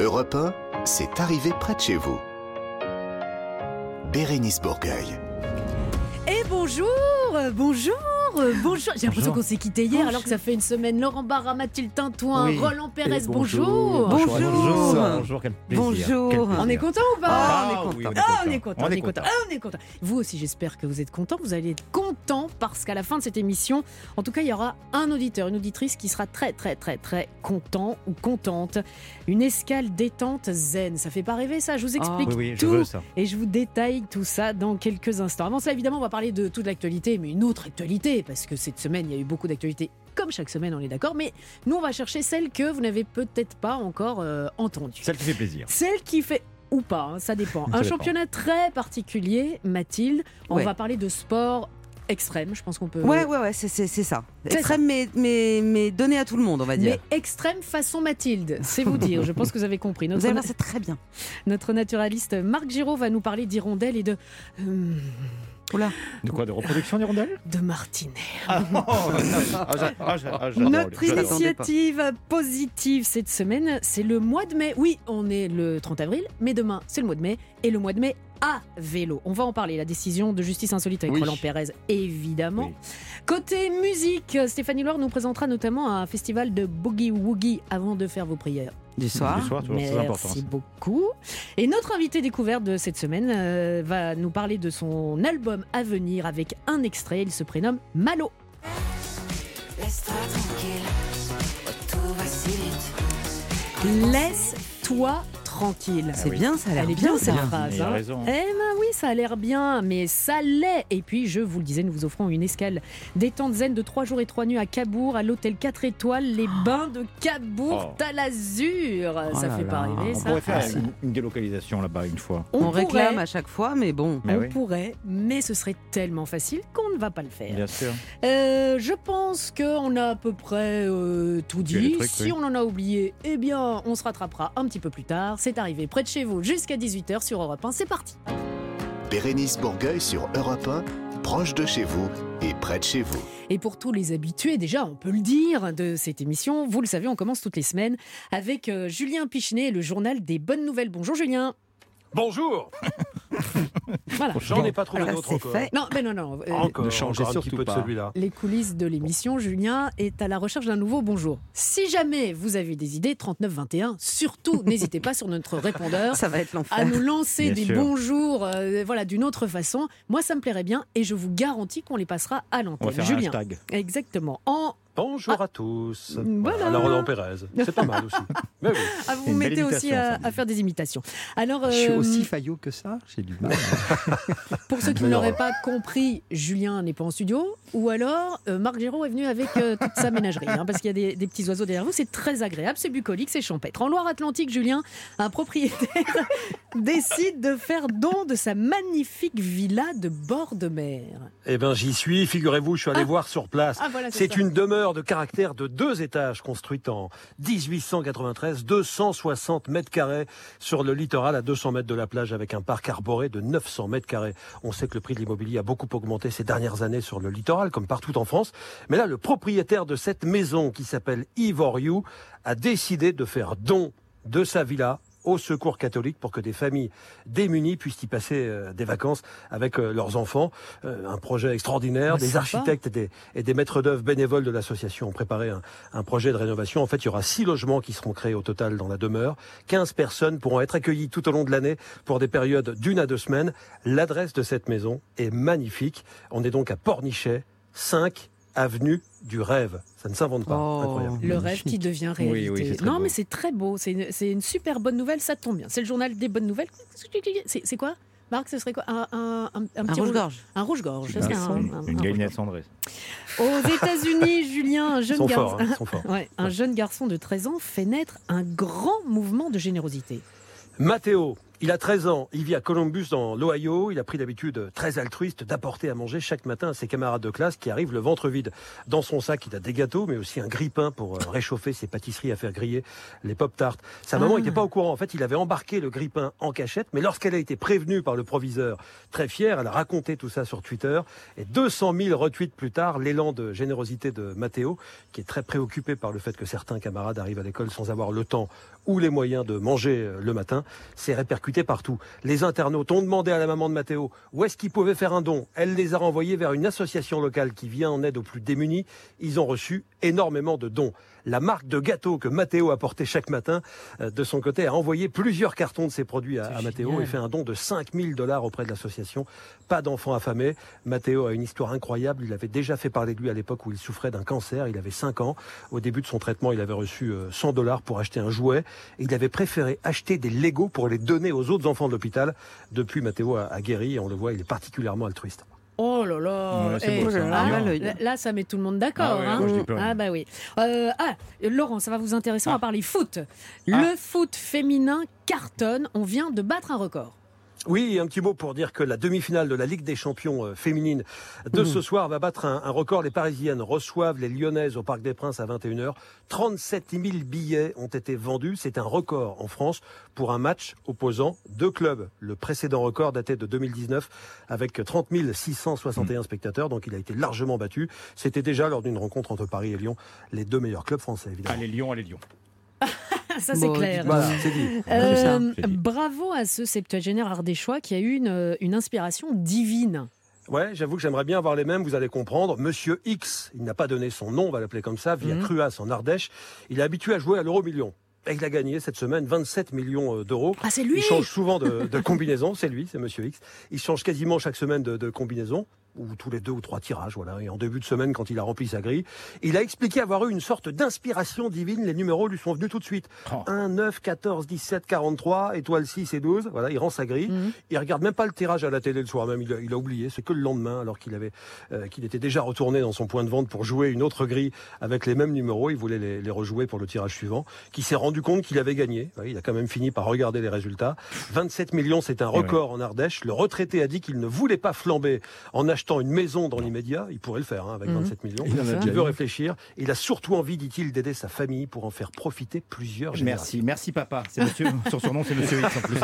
Europe 1, c'est arrivé près de chez vous. Bérénice Bourgueil. Et bonjour, bonjour, euh, bonjour. J'ai l'impression qu'on s'est quitté hier alors que ça fait une semaine. Laurent Barra, Mathilde Tintouin, Oui. Roland Pérez, Et bonjour. Bonjour. Bonjour. Bonjour, quel plaisir. Bonjour. Quel On est content ou pas Ah, on est content. Ah, on est content, on est content, content. ah, on est content. Vous aussi, j'espère que vous êtes content. Vous allez être content parce qu'à la fin de cette émission, en tout cas, il y aura un auditeur, une auditrice qui sera très, très, très, très content ou contente. Une escale détente zen. Ça fait pas rêver, ça Je vous explique Oui, oui, je tout. veux ça. Et je vous détaille tout ça dans quelques instants. Avant ça, évidemment, on va parler de toute l'actualité, mais une autre actualité, parce que cette semaine, il y a eu beaucoup d'actualités, comme chaque semaine, on est d'accord. Mais nous, on va chercher celle que vous n'avez peut-être pas encore euh, entendue. Celle qui fait plaisir. Celle qui fait ou pas, hein, ça dépend. Ça Un dépend. championnat très particulier, Mathilde. On Ouais. va parler de sport extrême, je pense qu'on peut. Ouais, ouais, ouais, c'est c'est- c'est ça. Extrême, mais, mais, mais donné à tout le monde, on va dire. Mais extrême façon Mathilde, c'est vous dire. Je pense que vous avez compris. Vous Notre, allez voir, c'est très bien. notre naturaliste Marc Giraud va nous parler d'hirondelles et de. euh, Oula. De quoi De reproduction d'hirondelles de martinet. Ah, oh, ah, ah, ah, Notre initiative positive cette semaine, c'est le mois de mai. Oui, on est le 30 avril, mais demain, c'est le mois de mai. Et le mois de mai à vélo. On va en parler, la décision de justice insolite avec Oui. Roland Pérez, évidemment. Oui. Côté musique, Stéphanie Loire nous présentera notamment un festival de boogie woogie avant de faire vos prières. Du soir. Du soir, toujours très important. Merci beaucoup. Et notre invité découverte de cette semaine euh, va nous parler de son album à venir avec un extrait. Il se prénomme Malo. Laisse-toi tranquille, tout va si vite. Laisse-toi tranquille. C'est oui. bien, ça a l'air Elle est bien, bien cette phrase. Il a hein. raison. Eh ben oui, ça a l'air bien, mais ça l'est. Et puis, je vous le disais, nous vous offrons une escale détente zen de 3 jours et 3 nuits à Cabourg, à l'hôtel 4 étoiles, les bains de Cabourg, Oh. l'azur. ça là fait pas là. rêver, On ça. pourrait faire Ah, une, une délocalisation là-bas une fois. On, On, réclame à chaque fois, mais bon. Mais on oui. pourrait, mais ce serait tellement facile qu'on ne va pas le faire. Bien sûr. Euh, je pense qu'on a à peu près euh, tout Dit les dit. trucs, si oui. on en a oublié, eh bien, on se rattrapera un petit peu plus tard. C'est arrivé près de chez vous jusqu'à 18h sur Europe 1. C'est parti. Bérénice Bourgueil sur Europe 1, proche de chez vous et près de chez vous. Et pour tous les habitués, déjà, on peut le dire, de cette émission, vous le savez, on commence toutes les semaines avec euh, Julien Pichenet et le journal des bonnes nouvelles. Bonjour Julien. Bonjour Voilà. J'en ai pas trouvé c'est encore. fait. Non, mais non, non. euh, Encore, Ne changez encore un surtout petit peu pas. de celui-là. les coulisses de l'émission, Julien est à la recherche d'un nouveau bonjour. Si jamais vous avez des idées, 3921, surtout n'hésitez pas sur notre répondeur Ça va être à nous lancer Bien des sûr. bonjours euh, voilà, d'une autre façon. Moi, ça me plairait bien et je vous garantis qu'on les passera à On va l'antenne. un Julien. hashtag. Exactement. En... Bonjour à tous. Voilà. Alors, Roland Pérez. C'est pas mal aussi. Mais oui. Ah, vous vous mettez aussi à, faire des imitations. Alors, Je suis euh, aussi faillot que ça, j'ai du mal. pour ceux qui n'auraient pas compris, Julien n'est pas en studio. Ou alors, euh, Marc Giraud est venu avec euh, toute sa ménagerie. hein, parce qu'il y a des, des petits oiseaux derrière vous. C'est très agréable, c'est bucolique, c'est champêtre. En Loire-Atlantique, Julien, un propriétaire décide de faire don de sa magnifique villa de bord de mer. Eh bien, j'y suis. Figurez-vous, je suis allé voir sur place. Ah, voilà, C'est une demeure de caractère de deux étages construite en 1893, 260 mètres carrés sur le littoral à 200 mètres de la plage avec un parc arboré de 900 mètres carrés. On sait que le prix de l'immobilier a beaucoup augmenté ces dernières années sur le littoral, comme partout en France. Mais là, le propriétaire de cette maison qui s'appelle Yves Oriou a décidé de faire don de sa villa au secours catholique pour que des familles démunies puissent y passer euh, des vacances avec euh, leurs enfants. Euh, un projet extraordinaire. Des architectes et des, et des maîtres d'œuvre bénévoles de l'association ont préparé un, un projet de rénovation. En fait, il y aura six logements qui seront créés au total dans la demeure. 15 personnes pourront être accueillies tout au long de l'année pour des périodes d'une à deux semaines. L'adresse de cette maison est magnifique. On est donc à Pornichet, 5 avenue du rêve. Ça ne s'invente pas. Oh. Incroyable. Le rêve qui devient réalité. Oui, oui, non, beau. mais c'est très beau. C'est une, super bonne nouvelle. Ça tombe bien. C'est le journal des bonnes nouvelles. C'est quoi Marc, ce serait quoi Un, un, un, un Un petit rouge-gorge. Un rouge-gorge. Une- un- Une un galinette cendrée. Aux États-Unis, Julien, un jeune, sont gar- forts. hein. Ouais, un jeune garçon de 13 ans fait naître un grand mouvement de générosité. Matteo, Il a 13 ans, il vit à Columbus dans l'Ohio. Il a pris l'habitude très altruiste d'apporter à manger chaque matin à ses camarades de classe qui arrivent le ventre vide. Dans son sac, il a des gâteaux, mais aussi un grille-pain pour euh, réchauffer ses pâtisseries à faire griller les pop-tarts. Sa maman n'était pas au courant. En fait, il avait embarqué le grille-pain en cachette, mais lorsqu'elle a été prévenue par le proviseur, très fière, elle a raconté tout ça sur Twitter. Et 200 000 retweets plus tard, l'élan de générosité de Matteo, qui est très préoccupé par le fait que certains camarades arrivent à l'école sans avoir le temps ou les moyens de manger euh, le matin, s'est répercuté partout. Les internautes ont demandé à la maman de Matteo où est-ce qu'il pouvait faire un don. Elle les a renvoyés vers une association locale qui vient en aide aux plus démunis. Ils ont reçu énormément de dons. La marque de gâteaux que Matteo apportait chaque matin, euh, de son côté, a envoyé plusieurs cartons de ses produits à, à Matteo et fait un don de 5000 dollars auprès de l'association. Pas d'enfants affamés. Matteo a une histoire incroyable. Il avait déjà fait parler de lui à l'époque où il souffrait d'un cancer. Il avait 5 ans. Au début de son traitement, il avait reçu euh, 100 dollars pour acheter un jouet. Et il avait préféré acheter des Legos pour les donner aux autres enfants de l'hôpital. Depuis, Matteo a, a guéri et on le voit, il est particulièrement altruiste. Oh là là Ouais, Eh, beau, ça. ah, Bien. là, là, ça met tout le monde d'accord. Ah ouais, hein. Ah bah oui. Euh, ah, Laurent, ça va vous intéresser, on va Ah. parler foot. Ah. Le foot féminin cartonne, on vient de battre un record. Oui, un petit mot pour dire que la demi-finale de la Ligue des champions euh, féminine de ce soir va battre un, un record. Les Parisiennes reçoivent les Lyonnaises au Parc des Princes à 21h. 37 000 billets ont été vendus. C'est un record en France pour un match opposant deux clubs. Le précédent record datait de 2019 avec 30 661 spectateurs. Donc il a été largement battu. C'était déjà lors d'une rencontre entre Paris et Lyon les deux meilleurs clubs français, évidemment. Allez Lyon, allez Lyon. ça c'est Bon, clair. Voilà, c'est dit. Euh, C'est ça, j'ai dit. bravo à ce septuagénaire ardéchois qui a eu une, une inspiration divine. Ouais, j'avoue que j'aimerais bien avoir les mêmes, vous allez comprendre. Monsieur X, il n'a pas donné son nom, on va l'appeler comme ça, via Mhm. Cruas en Ardèche. Il est habitué à jouer à l'euro million. Et il a gagné cette semaine 27 millions euh, d'euros. Ah, c'est lui Il change souvent de, de combinaison, c'est lui, c'est Monsieur X. Il change quasiment chaque semaine de, de combinaison, ou tous les deux ou trois tirages, voilà. Et en début de semaine, quand il a rempli sa grille, il a expliqué avoir eu une sorte d'inspiration divine. Les numéros lui sont venus tout de suite. Oh. 1, 9, 14, 17, 43, étoile 6 et 12. Voilà, il rend sa grille. Mhm. Il regarde même pas le tirage à la télé le soir même. Il a, il a oublié. C'est que le lendemain, alors qu'il avait, euh, qu'il était déjà retourné dans son point de vente pour jouer une autre grille avec les mêmes numéros. Il voulait les, les rejouer pour le tirage suivant. Qui s'est rendu compte qu'il avait gagné. Ouais, il a quand même fini par regarder les résultats. 27 millions, c'est un record en Ardèche. Le retraité a dit qu'il ne voulait pas flamber en achetant une maison dans l'immédiat. Il pourrait le faire hein, avec Mhm. 27 millions. Il en a ça. Il déjà veut eu. réfléchir. Il a surtout envie, dit-il, d'aider sa famille pour en faire profiter plusieurs générations. Merci, merci papa. C'est monsieur, son surnom c'est monsieur X en plus.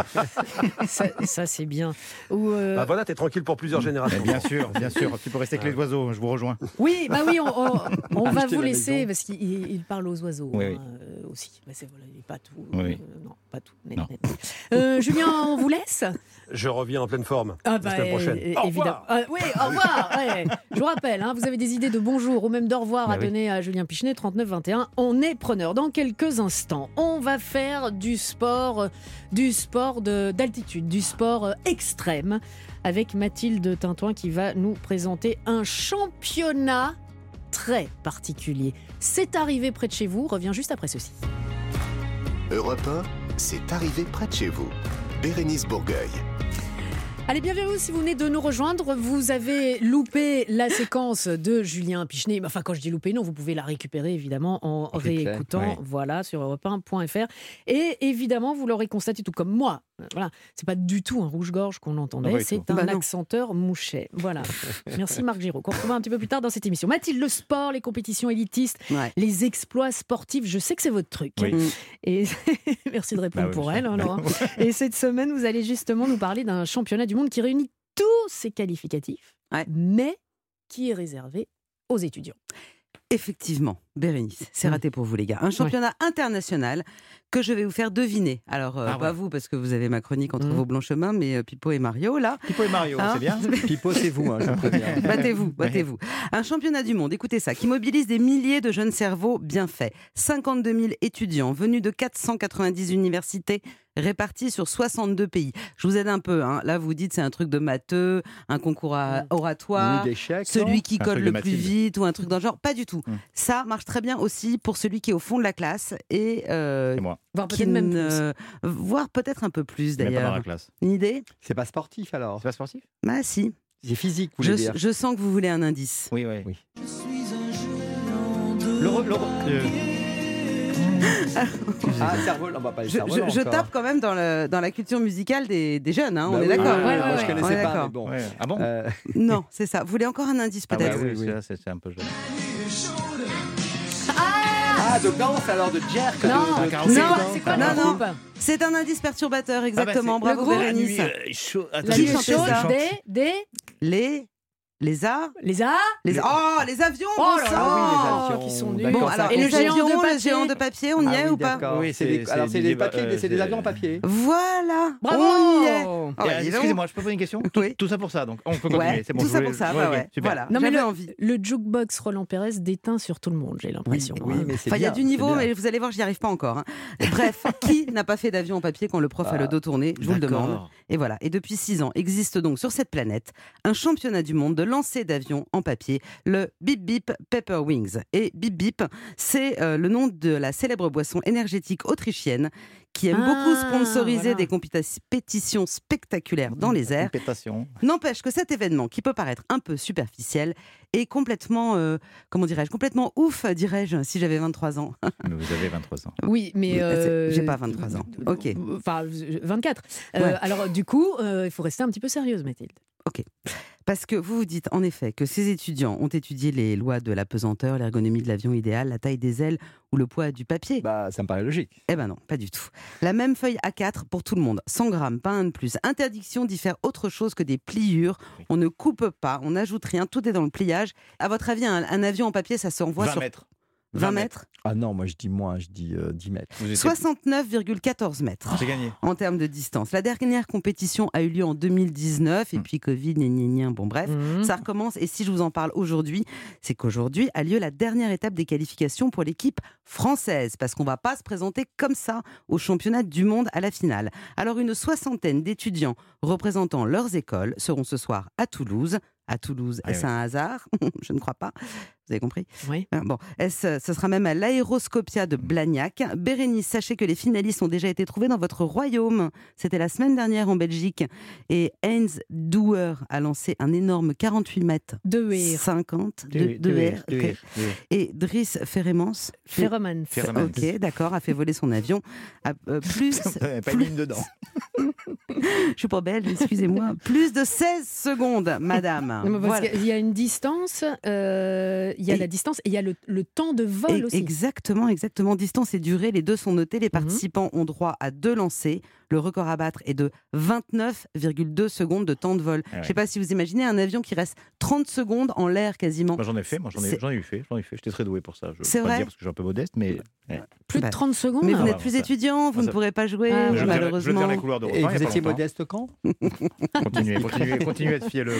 Ça, ça, c'est bien. Ou, euh, Bah voilà, t'es tranquille pour plusieurs générations. Mais bien sûr, bien sûr. Tu peux rester avec les oiseaux. Je vous rejoins. Oui, bah oui, on, on- on va vous la laisser parce qu'il il- il parle aux oiseaux Oui, hein, oui. euh, aussi. Mais c'est voilà, pas tout. Oui. euh, non, pas tout. net, Non. net. Euh, Julien, on vous laisse? Je reviens en pleine forme Ah la semaine prochaine. euh, Au évidemment. revoir. Ah, oui, au revoir. ouais. Je vous rappelle, hein, vous avez des idées de bonjour ou même d'au revoir Bah à oui. donner à Julien Pichenet, 39 21. On est preneur. Dans quelques instants, on va faire du sport, euh, du sport de- d'altitude, du sport euh, extrême, avec Mathilde Tintoin qui va nous présenter un championnat très particulier. C'est arrivé près de chez vous. Revient juste après ceci. Europe 1, c'est arrivé près de chez vous. Bérénice Bourgueil. Allez, bienvenue si vous venez de nous rejoindre. Vous avez loupé la séquence de Julien Pichenet. Enfin, quand je dis loupé, non, vous pouvez la récupérer évidemment en réécoutant, voilà, sur europe1.fr. Et évidemment, vous l'aurez constaté tout comme moi. Euh, Voilà, c'est pas du tout un rouge-gorge qu'on entendait, c'est un Bah accenteur mouchet. Voilà. Merci Marc Giraud, qu'on retrouvera un petit peu plus tard dans cette émission. Mathilde, le sport, les compétitions élitistes, Ouais. les exploits sportifs, je sais que c'est votre truc. Oui. Et merci de répondre Bah pour elle, hein, Laurent. Et cette semaine, vous allez justement nous parler d'un championnat du monde qui réunit tous ses qualificatifs, Ouais. mais qui est réservé aux étudiants. Effectivement, Bérénice, c'est Mm. raté pour vous les gars. Un championnat international que je vais vous faire deviner. Alors, euh, Ah pas ouais. vous, parce que vous avez ma chronique entre Mm. vos blancs chemins, mais euh, Pipo et Mario, là. Pipo et Mario, Hein c'est bien. Pipo, c'est vous, hein. Battez-vous, battez-vous. Un championnat du monde, écoutez ça, qui mobilise des milliers de jeunes cerveaux bien faits. 52 000 étudiants venus de 490 universités répartis sur 62 pays. Je vous aide un peu. Hein. Là, vous dites c'est un truc de matheux, un concours à- Mm. oratoire. Celui qui Un code truc le plus vite ou un truc dans le genre. Pas du tout. Mm. Ça marche très bien aussi pour celui qui est au fond de la classe et euh, moi. Voire qui peut-être même plus. voire peut-être un peu plus d'ailleurs. Une idée? C'est pas sportif alors? C'est pas sportif? Bah si. C'est physique, vous Je, voulez dire. je sens que vous voulez un indice. Oui, oui. Oui. Le, re- le re- euh, Ah, cerveau, on va pas les Je, je- je tape quand même dans, le, dans la culture musicale des, des jeunes, hein, on Bah est oui, d'accord oui, Ouais, oui, ouais, moi, je ouais. connaissais On est pas, mais bon. Ouais. Ah bon Euh, Non, c'est ça. Vous voulez encore un indice Ah peut-être? ouais, oui, oui. celui-là, c'est un peu jeune. Ah, de danse alors, de jerk. Non, de- un de- non, non c'est quoi Non, le non. C'est un indice perturbateur, Ah bah, exactement. Bravo le groupe, Bérénice. La Qui nuit chantait chaude ça des, des, Les. Les A les A. les... Oh, les avions Oh bon là sang là, Ah oui, les avions. qui sont nuls. Bon, alors, Et le géant avions, de le papier géant de papier, on y Ah est oui, ou pas. Oui, c'est des- Alors, c'est des papiers, Ba- des- c'est des euh, avions en papier. Voilà Bravo On y est Ah ouais, dis donc. Excusez-moi, je peux poser une question tout, Oui. tout ça pour ça, donc on peut continuer. Ouais, c'est bon, tout ça voulais- pour ça, ouais, bah ouais. super. Voilà, Non, mais le, envie. le jukebox Roland Pérez déteint sur tout le monde, j'ai l'impression. oui, hein. mais c'est Enfin, il y a du niveau, mais vous allez voir, j'y arrive pas encore. hein. Bref, qui n'a pas fait d'avion en papier quand le prof a le dos tourné Je vous le demande. Et voilà. Et depuis six ans, existe donc sur cette planète un championnat du monde de lancer d'avions en papier, le Bip Bip Pepper Wings. Et Bip Bip, c'est euh, le nom de la célèbre boisson énergétique autrichienne qui aime Ah, beaucoup sponsoriser voilà. des compétitions spectaculaires dans les airs. N'empêche que cet événement, qui peut paraître un peu superficiel, est complètement, euh, comment dirais-je, complètement ouf, dirais-je, si j'avais 23 ans. Mais vous avez 23 ans. Oui, mais. Euh, j'ai pas 23 ans. Ok. Enfin, 24. Euh, Ouais. Alors, du coup, euh, il faut rester un petit peu sérieuse, Mathilde. Parce que vous vous dites en effet que ces étudiants ont étudié les lois de la pesanteur, l'ergonomie de l'avion idéal, la taille des ailes ou le poids du papier. Bah, ça me paraît logique. Eh ben non, pas du tout. La même feuille A4 pour tout le monde. 100 grammes, pas un de plus. Interdiction d'y faire autre chose que des pliures. On ne coupe pas, on n'ajoute rien, tout est dans le pliage. À votre avis, un, un avion en papier, ça se envoie 20 sur mètres. 20 mètres Ah non, moi je dis moins, je dis euh, 10 mètres. Vous étiez- 69,14 mètres. J'ai gagné. en termes de distance. La dernière compétition a eu lieu en 2019 et Mm. puis Covid, gna, gna, gna, bon bref, Mhm. ça recommence. Et si je vous en parle aujourd'hui, c'est qu'aujourd'hui a lieu la dernière étape des qualifications pour l'équipe française, parce qu'on va pas se présenter comme ça au championnat du monde à la finale. Alors une soixantaine d'étudiants représentant leurs écoles seront ce soir à Toulouse. À Toulouse, Ah est-ce oui. un hasard? Je ne crois pas. Vous avez compris? Oui. Hein, Bon, est-ce- ce sera même à l'aéroscopia de Blagnac? Bérénice, sachez que les finalistes ont déjà été trouvés dans votre royaume. C'était la semaine dernière en Belgique. Et Heinz Douer a lancé un énorme 48 mètres De Weir. 50 de, Deux- de. Et Driss Ferremans. Pheromone. ok, d'accord, a fait voler son avion à euh, plus. Pas une ligne dedans. Je suis pas belge, excusez-moi. Plus de 16 secondes, madame. Parce Voilà. qu'il y a une distance, euh, il y a Et- la distance et il y a le, le temps de vol aussi. Exactement, exactement. Distance et durée, les deux sont notés. Les participants ont droit à deux lancers. Le record à battre est de 29,2 secondes de temps de vol. Ah Je ne sais pas si vous imaginez un avion qui reste 30 secondes en l'air quasiment. J'en ai fait, moi j'en ai, C'est- j'en ai eu fait, j'en ai fait. J'étais très doué pour ça. Je C'est vrai dire parce que je suis un peu modeste, mais Plus de Bah, 30 secondes. Mais vous Ah, n'êtes ouais, plus ça- étudiant, vous ça- ne pourrez pas jouer, Ah, je je malheureusement. verrai les couloirs de Et vous étiez modeste. modeste quand? Continuez, continuez, continuez à être fielleux.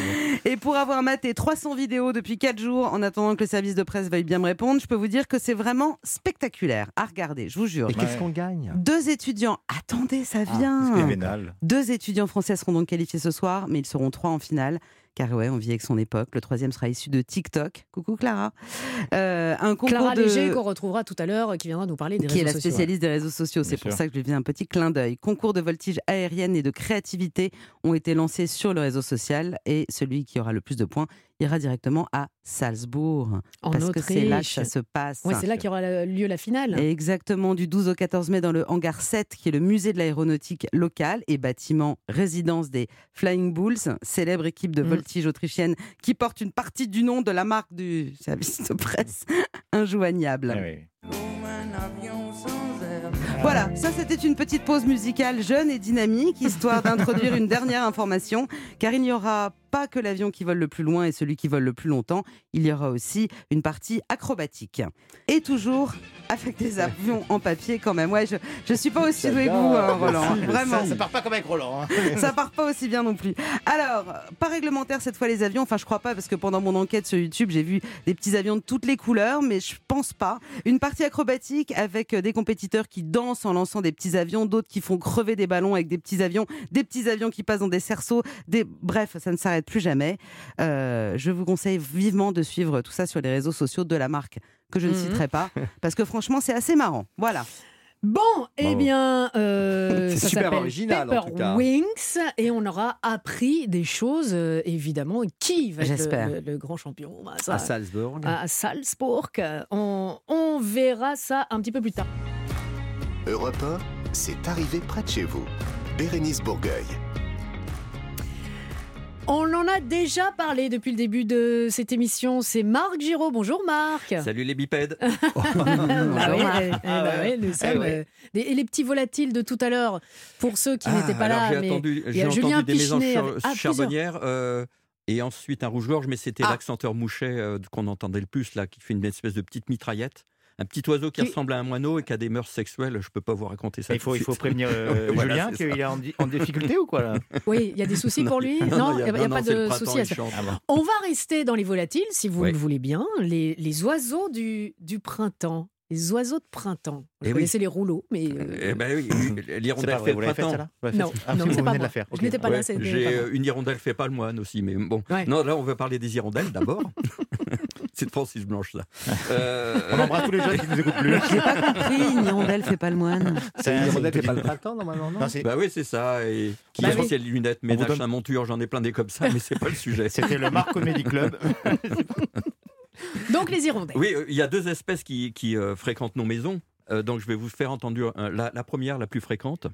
Et pour avoir maté 300 vidéos depuis 4 jours, en attendant que le service de presse veuille bien me répondre, je peux vous dire que c'est vraiment spectaculaire à regarder, je vous jure. Et qu'est-ce qu'on gagne? Deux étudiants, attendez, ça vient. Vénal. Deux étudiants français seront donc qualifiés ce soir, mais ils seront trois en finale. Car ouais, on vit avec son époque. Le troisième sera issu de TikTok. Coucou Clara. Euh, un concours Clara de... Léger qu'on retrouvera tout à l'heure, qui viendra nous parler des qui est réseaux la sociaux. spécialiste des réseaux sociaux. C'est Bien pour sûr. ça que je lui fais un petit clin d'œil. Concours de voltige aérienne et de créativité ont été lancés sur le réseau social et celui qui aura le plus de points ira directement à Salzbourg. En parce que c'est là que ça se passe. Ouais, c'est là qu'il y aura lieu la finale. Et Exactement, du 12 au 14 mai dans le hangar 7, qui est le musée de l'aéronautique locale et bâtiment résidence des Flying Bulls, célèbre équipe de Mm. voltige autrichienne qui porte une partie du nom de la marque du service de presse injoignable. Ah oui. Voilà, ça c'était une petite pause musicale jeune et dynamique, histoire d'introduire une dernière information, car il n'y aura pas que l'avion qui vole le plus loin et celui qui vole le plus longtemps, il y aura aussi une partie acrobatique. Et toujours avec des avions en papier quand même. Ouais, je, je suis pas aussi doué que vous, hein, Roland. Vraiment. Ça, ça part pas comme avec Roland. hein. Ça part pas aussi bien non plus. Alors, pas réglementaire cette fois les avions. Enfin, je crois pas parce que pendant mon enquête sur YouTube, j'ai vu des petits avions de toutes les couleurs, mais je pense pas. Une partie acrobatique avec euh, des compétiteurs qui dansent en lançant des petits avions, d'autres qui font crever des ballons avec des petits avions, des petits avions qui passent dans des cerceaux. Des... Bref, ça ne s'arrête plus jamais. Euh, je vous conseille vivement de suivre tout ça sur les réseaux sociaux de la marque que je ne Mhm. citerai pas parce que franchement, c'est assez marrant. Voilà. Bon, eh bien, euh, ça super s'appelle original, en Pepper tout cas. Wings et on aura appris des choses, euh, évidemment. Qui va être le, le- le grand champion Bah, ça, À Salzbourg. à Salzbourg. On, on verra ça un petit peu plus tard. Europe 1, c'est arrivé près de chez vous. Bérénice Bourgueil. On en a déjà parlé depuis le début de cette émission. C'est Marc Giraud. Bonjour Marc. Salut les bipèdes. Et les petits volatiles de tout à l'heure, pour ceux qui Ah, n'étaient pas alors là. J'ai mais entendu, il y j'ai a Julien entendu des char- avec- ah, charbonnières euh, et ensuite un rouge-gorge, mais c'était Ah. l'accenteur mouchet euh, qu'on entendait le plus, là, qui fait une espèce de petite mitraillette. Un petit oiseau qui Qui- ressemble à un moineau et qui a des mœurs sexuelles. Je peux pas vous raconter ça. Il faut, il prévenir euh, Voilà, Julien qu'il est en, di- en difficulté ou quoi là? Oui, il y a des soucis pour lui Non, il n'y a, pas de soucis à ça. On va rester dans les volatiles, si vous Oui. le voulez bien. Les, les oiseaux du, du printemps. Les oiseaux de printemps. Vous Eh oui. connaissez les rouleaux, mais. euh, Eh ben oui, oui, l'hirondelle fait le fait printemps. celle-là? Vous l'avez fait Non, Ah, non, si, c'est pas moi. la faire. Je n'étais pas là, Ouais, J'ai une hirondelle fait pas le moine aussi, mais bon. Ouais. Non, là on va parler des hirondelles d'abord. C'est de Francis Blanche ça. Euh, On embrasse tous les jeunes qui nous écoutent plus. J'ai pas compris, une hirondelle fait pas le moine. C'est Une hirondelle, c'est pas le printemps normalement, non Non, Bah oui, c'est ça. Et qui Bah a oui. les lunettes, ménage donne- un monture, j'en ai plein des comme ça, mais c'est pas le sujet. C'était le Marc Comedy Club. Donc les hirondelles. Oui, euh, il y a deux espèces qui, qui, euh, fréquentent nos maisons. Euh, donc je vais vous faire entendre euh, la, la première, la plus fréquente.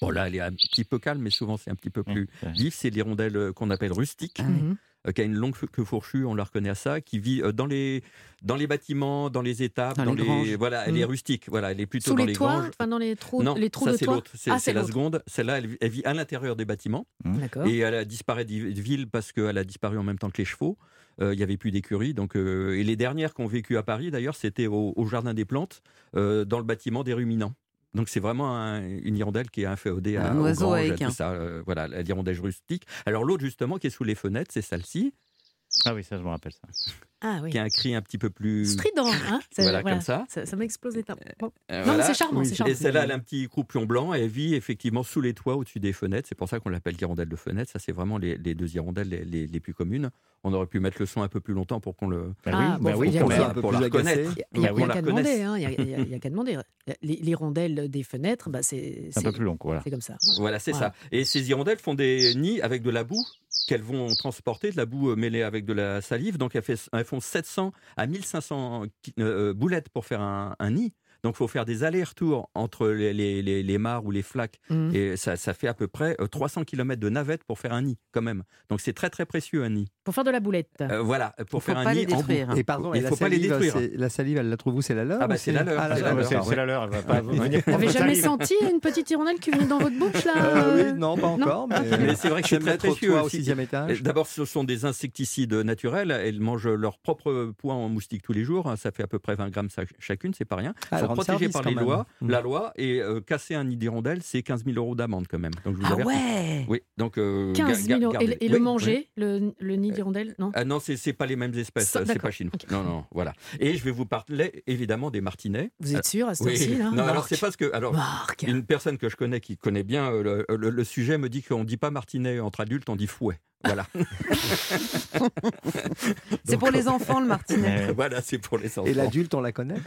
Bon là, elle est un petit peu calme, mais souvent c'est un petit peu plus vif. C'est l'hirondelle qu'on appelle rustique, Ah oui. Euh, qui a une longue queue fourchue, on la reconnaît à ça, qui vit euh, dans les dans les bâtiments, dans les étables, Dans les voilà, elle est rustique. Voilà, elle est plutôt Sous dans les les toits, granges. enfin dans les trous, non, les trous ça de c'est toit. l'autre, c'est Ah, c'est la seconde. Celle-là, elle, elle vit à l'intérieur des bâtiments. D'accord. Et elle a disparu des villes parce qu'elle a disparu en même temps que les chevaux. Euh, Il n'y avait plus d'écuries. Donc, euh, et les dernières qui ont vécu à Paris, d'ailleurs, c'était au, au Jardin des Plantes, euh, dans le bâtiment des ruminants. Donc c'est vraiment un- une hirondelle qui est inféodée à Un aux oiseau granges, à avec un- tout ça. euh, voilà, la hirondelle rustique. Alors l'autre justement qui est sous les fenêtres, c'est celle-ci, Ah oui, ça, je me rappelle ça. Ah oui. qui a un cri un petit peu plus. Strident, hein Ça- Voilà, comme ça. Ça, ça m'explose les tympans. Bon. Euh, Non, voilà. c'est charmant, Oui, c'est charmant. Et celle-là, elle a un petit croupion blanc et elle vit effectivement sous les toits, au-dessus des fenêtres. C'est pour ça qu'on l'appelle hirondelle de fenêtre. Ça, c'est vraiment les, les deux hirondelles les, les- les plus communes. On aurait pu mettre le son un peu plus longtemps pour qu'on le. Bah Ah, oui, bah oui, pour la reconnaître. Il n'y a, qu'à demander. hein, Il y a- il y a- il y a qu'à demander. Rondelles des fenêtres, bah, c'est C'est un peu plus long, quoi, voilà. c'est comme ça. Voilà, c'est Voilà. ça. Et ces hirondelles font des nids avec de la boue qu'elles vont transporter, de la boue euh, mêlée avec de la salive. Donc elles, fait- elles font 700 à 1500 qui- euh, boulettes pour faire un nid. Donc il faut faire des allers-retours entre les, les, les- les mares ou les flaques. Mhm. Et ça, ça fait à peu près euh, 300 km de navette pour faire un nid, quand même. Donc c'est très très précieux un nid. Pour faire de la boulette. Euh, voilà, pour Faut faire un nid en détruire. Et pardon, Il la faut pas les détruire. la salive, elle la trouve où C'est la leur Ah bah, ou c'est la leur, Ah, la c'est la leur. C'est la leur, Vous n'avez jamais senti une petite hirondelle qui venait dans votre bouche là Euh, euh oui, non, pas encore. Mais, Mais c'est vrai que c'est très précieux au sixième étage. D'abord, ce sont des insecticides naturels. Elles mangent leur propre poids en moustique tous les jours. Ça fait à peu près 20 grammes chacune, c'est pas rien. Ah, Service par les lois, Mm. la loi. Et euh, casser un nid d'hirondelle, c'est 15 000 euros d'amende quand même. Donc je vous Ah avertis. ouais Oui, donc. euh, 15 ga- 000 euros. Et, le Oui, manger, le, le nid d'hirondelle Non Ah non, c'est c'est pas les mêmes espèces, c'est pas chez nous. Ok. Non, non, voilà. Et je vais vous parler évidemment des martinets. Vous êtes sûr à cette Oui. là Non, alors c'est parce que alors Marc une personne que je connais qui connaît bien euh, le, le- le sujet me dit qu'on dit pas martinet entre adultes, on dit fouet. Voilà. C'est pour les enfants, le martinet. Voilà, c'est pour les enfants. Et l'adulte, on la connaît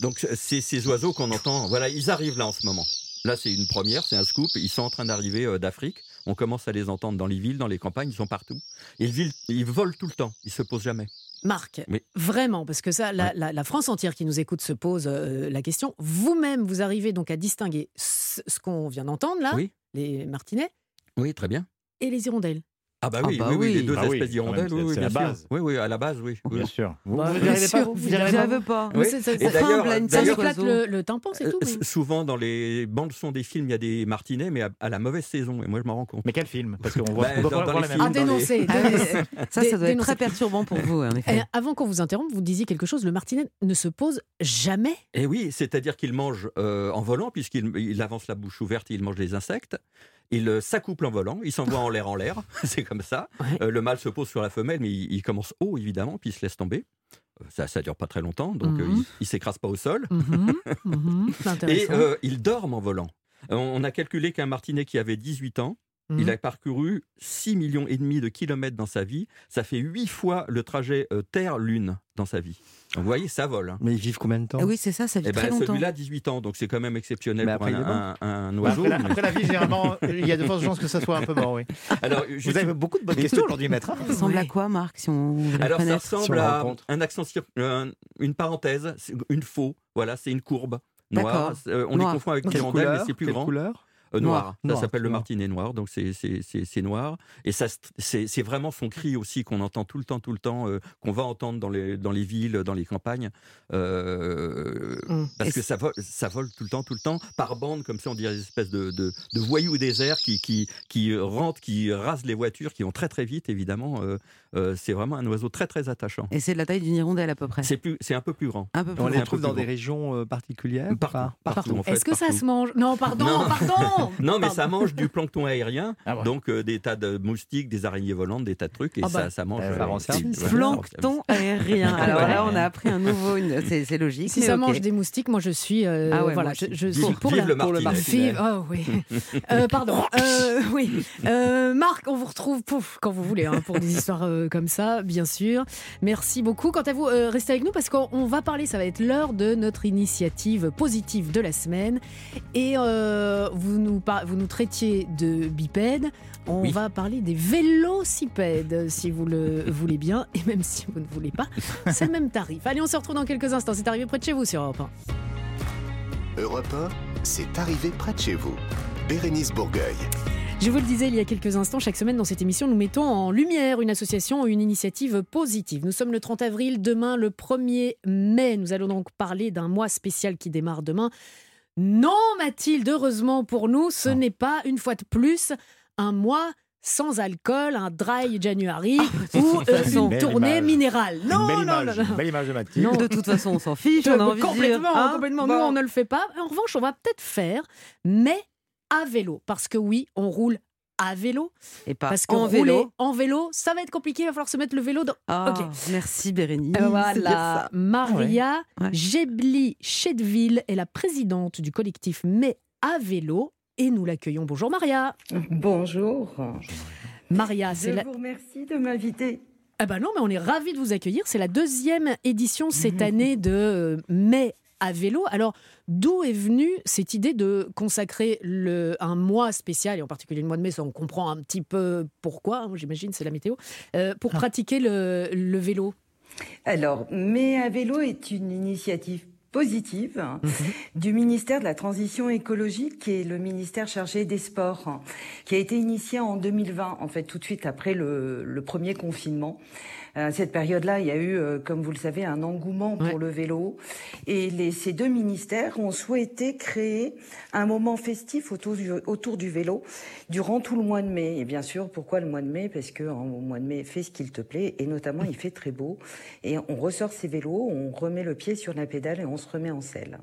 Donc c'est ces oiseaux qu'on entend, voilà, ils arrivent là en ce moment. Là, c'est une première, c'est un scoop. Ils sont en train d'arriver euh, d'Afrique. On commence à les entendre dans les villes, dans les campagnes, ils sont partout. Ils, vivent- ils volent tout le temps, ils se posent jamais. Marc, vraiment, parce que ça, la, Ouais. la- la France entière qui nous écoute se pose euh, la question. Vous-même, vous arrivez donc à distinguer ce, ce qu'on vient d'entendre là, Oui, les martinets oui, très bien. et les hirondelles. Ah bah Ah oui, bah oui, oui, oui. les deux Ah oui, espèces d'hirondelles, oui, bien la sûr. base. Oui, oui, à la base, oui. oui. Bien sûr. Vous Bah, vous n'y arrivez pas vous n'y arrivez arrivez pas. Ça, éclate le, le tympan, c'est tout. Euh, mais- Souvent dans les bandes son des films, il y a des martinets, mais à, à la mauvaise saison. Et moi, je m'en rends compte. Mais quel film? Parce qu'on voit, Bah, dans- dans les films, les- dénoncer. Ah Ça, ça doit être très perturbant pour vous, en Eh, effet. avant qu'on vous interrompe, vous disiez quelque chose. Le martinet ne se pose jamais? Et oui, c'est-à-dire qu'il mange euh, en volant, puisqu'il il avance la bouche ouverte et il mange des insectes. Il euh, s'accouple en volant, il s'envoie en l'air en l'air, c'est comme ça. Ouais. Euh, le mâle se pose sur la femelle, mais il, il commence haut, évidemment, puis il se laisse tomber. Euh, Ça, ça dure pas très longtemps, donc euh, Mhm. il, il s'écrase pas au sol. Mhm, mhm, Et euh, il dorment en volant. On a calculé qu'un martinet qui avait 18 ans Il a parcouru 6 millions et demi de kilomètres dans sa vie. Ça fait 8 fois le trajet euh, Terre-Lune dans sa vie. Donc, vous voyez, ça vole. hein. Mais ils vivent combien de temps? Ah oui, c'est ça, ça vit Eh ben, très longtemps. celui-là, 18 ans, donc c'est quand même exceptionnel Mais pour après, un, un- un oiseau. après, la, mais- après la vie, généralement, il y a de fortes chances que ça soit un peu mort, oui. Alors, Vous avez beaucoup de bonnes questions aujourd'hui, maître. hein. Ça ressemble à quoi, Marc, si on Alors ça ressemble on à un accent cir- euh, une parenthèse, c'est une faux. Voilà, c'est une courbe noire. Euh, on Noir. les confond avec l'hirondelle, mais c'est plus grand. couleur? Euh, Noir. noir. Ça Noir, s'appelle le noir. martinet noir, donc c'est- c'est c'est- c'est noir. Et ça, c'est c'est vraiment son cri aussi qu'on entend tout le temps, tout le temps, euh, qu'on va entendre dans les, dans les villes, dans les campagnes. Euh, Hum. Parce que ça vole, ça vole tout le temps, tout le temps, par bande, comme ça, on dirait des espèces de, de, de voyous déserts qui, qui, qui rentrent, qui rasent les voitures, qui vont très très vite, évidemment. Euh, euh, c'est vraiment un oiseau très très attachant. Et c'est de la taille d'une hirondelle à peu près. C'est plus, c'est un peu plus grand. Un peu plus On les trouve dans des régions particulières ou Partout, pas? partout, en fait, Est-ce que ça se mange? Non, pardon, Non. pardon Non, mais ça mange du plancton aérien, Ah ouais. donc euh, des tas de moustiques, des araignées volantes, des tas de trucs, et Ah bah. ça, ça mange. Euh, euh. Plancton aérien. Alors là, on a appris un nouveau. une- C'est logique. Si mais ça mange des moustiques, moi je suis. euh, Ah ouais, voilà, moi je, suis pour vive la. le pour le. Vive- oh oui. Euh, pardon. Euh, oui. Euh, Marc, on vous retrouve pouf, quand vous voulez hein, pour des histoires euh, comme ça, bien sûr. Merci beaucoup. Quant à vous, euh, restez avec nous parce qu'on on va parler, ça va être l'heure de notre initiative positive de la semaine. Et euh, vous, nous par- vous nous traitiez de bipèdes. On Oui. va parler des vélocipèdes, si vous le voulez bien. Et même si vous ne voulez pas, c'est le même tarif. Allez, on se retrouve dans quelques instants. C'est arrivé près de chez vous sur Europe 1. Europe 1, c'est arrivé près de chez vous. Bérénice Bourgueil. Je vous le disais il y a quelques instants, chaque semaine dans cette émission, nous mettons en lumière une association ou une initiative positive. Nous sommes le 30 avril, demain le 1er mai. Nous allons donc parler d'un mois spécial qui démarre demain. Non, Mathilde, heureusement pour nous, ce n'est pas une fois de plus un mois sans alcool, un dry January ou euh, façon. une tournée image. minérale. Non, une belle non, image, non, non. une belle image de Mathilde. Non. De toute façon, on s'en fiche. On a envie de dire. complètement, hein complètement. Bon. Nous, on ne le fait pas. En revanche, on va peut-être faire, mais à vélo. Parce que oui, on roule à vélo. Et pas Parce que en rouler vélo. en vélo, ça va être compliqué. Il va falloir se mettre le vélo dans. Ah, Ok. Merci Bérénice. Euh, Voilà, Maria Ouais. Gebli Chedville est la présidente du collectif Mais à vélo et nous l'accueillons. Bonjour Maria. Bonjour. Maria, Je c'est la... vous remercie de m'inviter. Ah bah non, mais on est ravis de vous accueillir. C'est la deuxième édition cette Mhm. année de euh, Mai à vélo. Alors, d'où est venue cette idée de consacrer le, un mois spécial, et en particulier le mois de mai, ça on comprend un petit peu pourquoi, hein, j'imagine, c'est la météo, euh, pour Ah. pratiquer le, le vélo Alors, Mais à vélo est une initiative positive Mhm. du ministère de la Transition écologique, qui est le ministère chargé des sports, qui a été initié en 2020, en fait, tout de suite après le, le premier confinement. À cette période-là, il y a eu, euh, comme vous le savez, un engouement pour Ouais. le vélo. Et les, ces deux ministères ont souhaité créer un moment festif autour du, autour du vélo durant tout le mois de mai. Et bien sûr, pourquoi le mois de mai? Parce que en- au mois de mai, fais ce qu'il te plaît. Et notamment, il fait très beau. Et on ressort ses vélos, on remet le pied sur la pédale et on se remet en selle.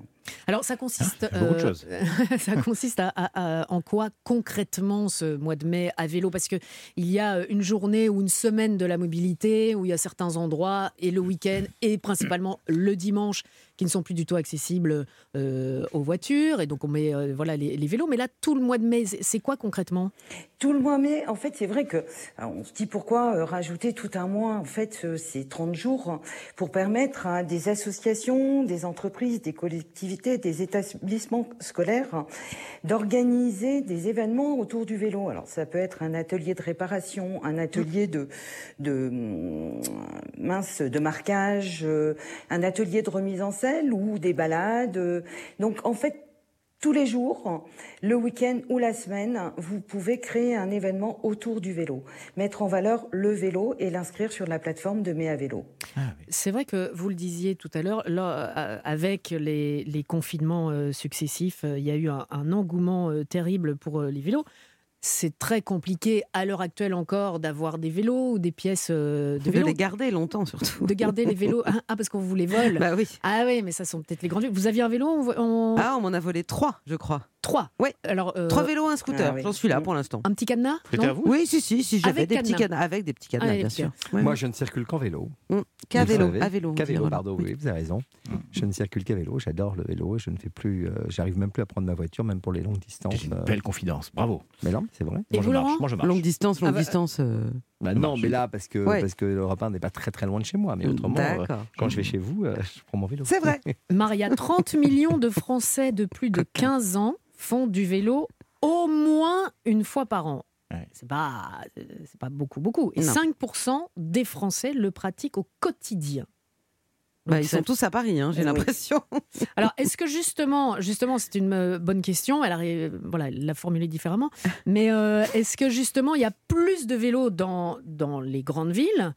Alors, ça consiste. euh, Ah, choses. ça consiste à, à- à- en quoi concrètement ce mois de mai à vélo? Parce que il y a une journée ou une semaine de la mobilité où il y a certains endroits et le week-end et principalement le dimanche qui ne sont plus du tout accessibles euh, aux voitures et donc on met euh, voilà les, vélos. Mais là, tout le mois de mai, c'est quoi concrètement? Tout le mois mai, en fait, c'est vrai que on se dit pourquoi euh, rajouter tout un mois, en fait, c'est 30 jours hein, pour permettre à des associations, des entreprises, des collectivités, des établissements scolaires hein, d'organiser des événements autour du vélo. Alors, ça peut être un atelier de réparation, un atelier de, de hum, mince, de marquage, un atelier de remise en ou des balades. euh. Donc, en fait, tous les jours, le week-end ou la semaine, vous pouvez créer un événement autour du vélo, mettre en valeur le vélo et l'inscrire sur la plateforme de Mai à vélo. C'est vrai que vous le disiez tout à l'heure, là, euh, avec les, les confinements euh, successifs, il y a eu un, un engouement terrible pour les vélos. C'est très compliqué à l'heure actuelle encore d'avoir des vélos ou des pièces euh, de De vélo. les garder longtemps surtout. De garder les vélos. Ah, ah, parce qu'on vous les vole. Bah oui. Ah oui, mais ça sont peut-être les grands. Vous aviez un vélo on- Ah, on m'en a volé trois, je crois. Trois. Oui. Alors, euh, Trois vélos, un scooter. ah oui. J'en suis là pour l'instant. Un petit cadenas C'était non à vous Oui, si, si, si j'avais Avec des petits cadenas. Avec des petits cadenas, Ah, bien sûr. Ouais, Moi, je ne circule qu'en vélo. Hum, Qu'à vélo, à vélo. Qu'à vélo, voilà. pardon, oui, vous avez raison. Je ne circule qu'à vélo, j'adore le vélo je ne fais plus, euh, j'arrive même plus à prendre ma voiture, même pour les longues distances. C'est une euh. belle confidence. Bravo. Mais non, c'est vrai. Et Moi, vous, je marche. Laurent Moi, je marche. Longue distance, longue Ah bah, distance. euh, Bah non, mais là, parce que, Ouais. parce que le repas n'est pas très très loin de chez moi. Mais autrement, euh, quand je vais chez vous, euh, je prends mon vélo. C'est vrai. Maria, 30 millions de Français de plus de 15 ans font du vélo au moins une fois par an. Ouais. C'est pas, euh, c'est pas beaucoup, beaucoup. Et Non. 5% des Français le pratiquent au quotidien. Bah, ils sont tous à Paris, hein, j'ai Oui. l'impression. Alors, est-ce que justement, justement, c'est une euh, bonne question. Elle voilà, elle l'a formulée différemment. Mais euh, est-ce que justement, il y a plus de vélos dans dans les grandes villes?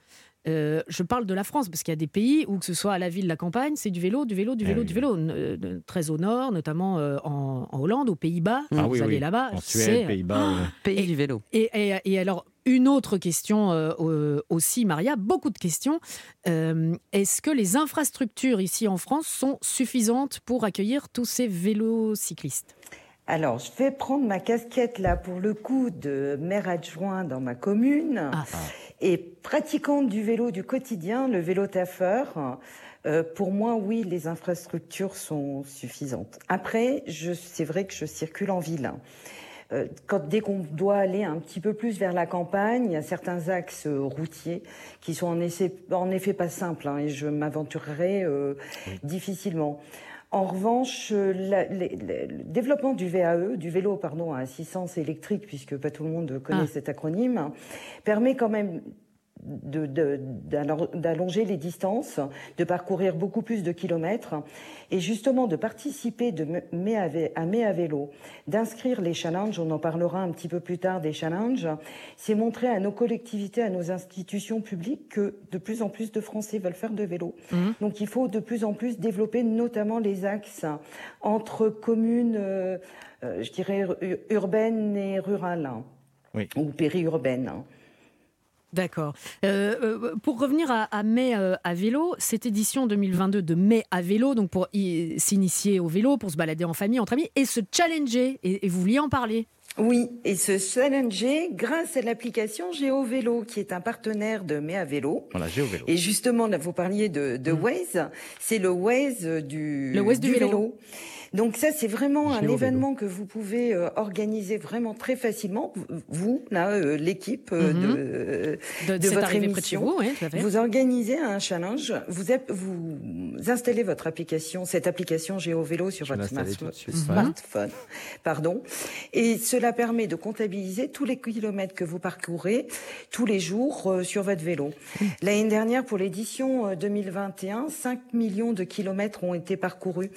Euh, je parle de la France parce qu'il y a des pays où que ce soit à la ville, la campagne, c'est du vélo, du vélo, du Eh vélo, du vélo. Euh, très au nord, notamment euh, en, en Hollande, aux Pays-Bas. Ah vous oui, allez oui. là-bas, En Suède, Pays-Bas. Pays Et- du vélo. et, et- et alors, une autre question euh, aussi, Maria, beaucoup de questions. Euh, Est-ce que les infrastructures ici en France sont suffisantes pour accueillir tous ces vélos cyclistes Alors, je vais prendre ma casquette là pour le coup de maire adjoint dans ma commune Ah. et pratiquante du vélo du quotidien, le vélo taffeur. euh, pour moi, oui, les infrastructures sont suffisantes. Après, c'est vrai que je circule en ville. Euh, Quand dès qu'on doit aller un petit peu plus vers la campagne, il y a certains axes euh, routiers qui sont en effet, en effet pas simples, hein, et je m'aventurerai euh, difficilement. En revanche, la- les- les- le développement du VAE, du vélo pardon, à assistance électrique, puisque pas tout le monde connaît Ah. cet acronyme, permet quand même d'allonger les distances, de parcourir beaucoup plus de kilomètres et justement de participer de mai à, à mai à vélo, d'inscrire les challenges, on en parlera un petit peu plus tard des challenges, c'est montrer à nos collectivités, à nos institutions publiques que de plus en plus de Français veulent faire de vélo. Mhm. Donc il faut de plus en plus développer notamment les axes entre communes, euh, euh, je dirais, ur- urbaines et rurales, Oui. ou périurbaines. D'accord. Euh, euh, pour revenir à, à mai euh, à vélo, cette édition 2022 de mai à vélo, donc pour s'initier au vélo, pour se balader en famille, entre amis, et se challenger, et, et vous vouliez en parler? Oui, et se challenger grâce à l'application GeoVélo, qui est un partenaire de Mai à vélo. Voilà, j'ai au vélo. Et justement, là, vous parliez de, de Waze, c'est le Waze du, Mm. Le Waze du vélo. Donc ça, c'est vraiment un Géo-vélo. événement que vous pouvez euh, organiser vraiment très facilement. Vous, là, euh, l'équipe euh, Mhm. de, de, de cette votre arrivée près de chez émission. vous oui, tout à fait. Vous organisez un challenge, vous, vous installez votre application, cette application GeoVélo sur Je votre smartphone, pardon, et cela permet de comptabiliser tous les kilomètres que vous parcourez tous les jours euh, sur votre vélo. L'année dernière, pour l'édition euh, 2021, 5 millions de kilomètres ont été parcourus.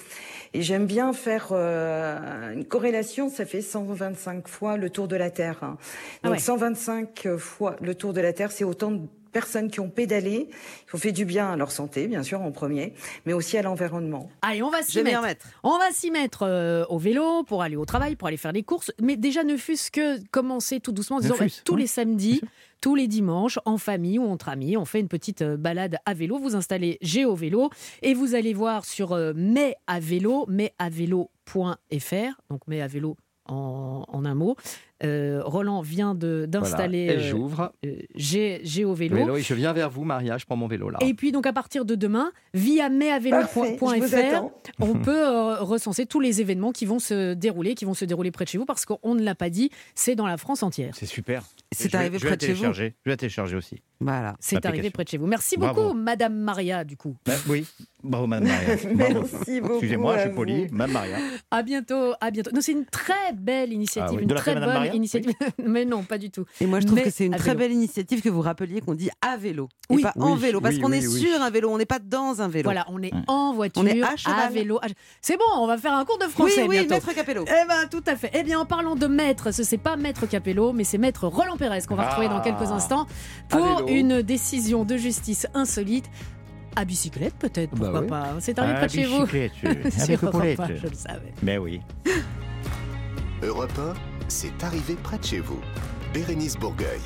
Et j'aime bien faire euh, une corrélation, ça fait 125 fois le tour de la Terre. Ah Donc ouais. 125 fois le tour de la Terre, c'est autant de personnes qui ont pédalé, qui ont fait du bien à leur santé, bien sûr, en premier, mais aussi à l'environnement. Allez, on va s'y mettre. On va s'y mettre euh, au vélo pour aller au travail, pour aller faire des courses. Mais déjà, ne fût-ce que commencer tout doucement en disant bah, tous les samedis, tous les dimanches, en famille ou entre amis, on fait une petite euh, balade à vélo. Vous installez Géo Vélo et vous allez voir sur euh, mai à vélo, maisavélo.fr, donc mai à vélo en, en un mot. Euh, Roland vient de- d'installer Voilà. Et euh, j'ouvre. euh, Gé- Géo Vélo. Vélo et je viens vers vous, Maria. Je prends mon vélo là. Et puis donc à partir de demain, via maisavélo.fr, on peut euh, recenser tous les événements qui vont se dérouler, qui vont se dérouler près de chez vous, parce qu'on ne l'a pas dit, c'est dans la France entière. C'est super. C'est arrivé vais près de chez vous. télécharger. Je vais télécharger aussi. Voilà. C'est arrivé près de chez vous. Merci Bravo. beaucoup, Madame Maria, du coup. Bah, oui, bravo Madame Maria. Bravo. Merci beaucoup Excusez-moi, je suis poli. Madame Maria. À bientôt, à bientôt. C'est une très belle initiative, Ah oui. une De la très Madame bonne Maria initiative. Mais non, pas du tout. Et moi, je trouve Mais que c'est une à très vélo. belle initiative que vous rappeliez qu'on dit à vélo et Oui. pas en vélo, parce oui, qu'on oui, est oui. sur un vélo, on n'est pas dans un vélo. Voilà, on est Ouais. en voiture, On est à cheval. vélo. à- C'est bon, on va faire un cours de français oui, bientôt. maître Capello. Eh ben, tout à fait. Eh bien, en parlant de maître, ce c'est pas maître Capello, mais c'est maître Roland Pérez qu'on va retrouver dans Ah. quelques instants À pour une décision de justice insolite. À bicyclette, peut-être, Bah pourquoi oui. pas. C'est arrivé près de chez vous. bicyclette, Sur Europe Paulette. 1, je le savais. Mais oui. Europe 1, c'est arrivé près de chez vous. Bérénice Bourgueil.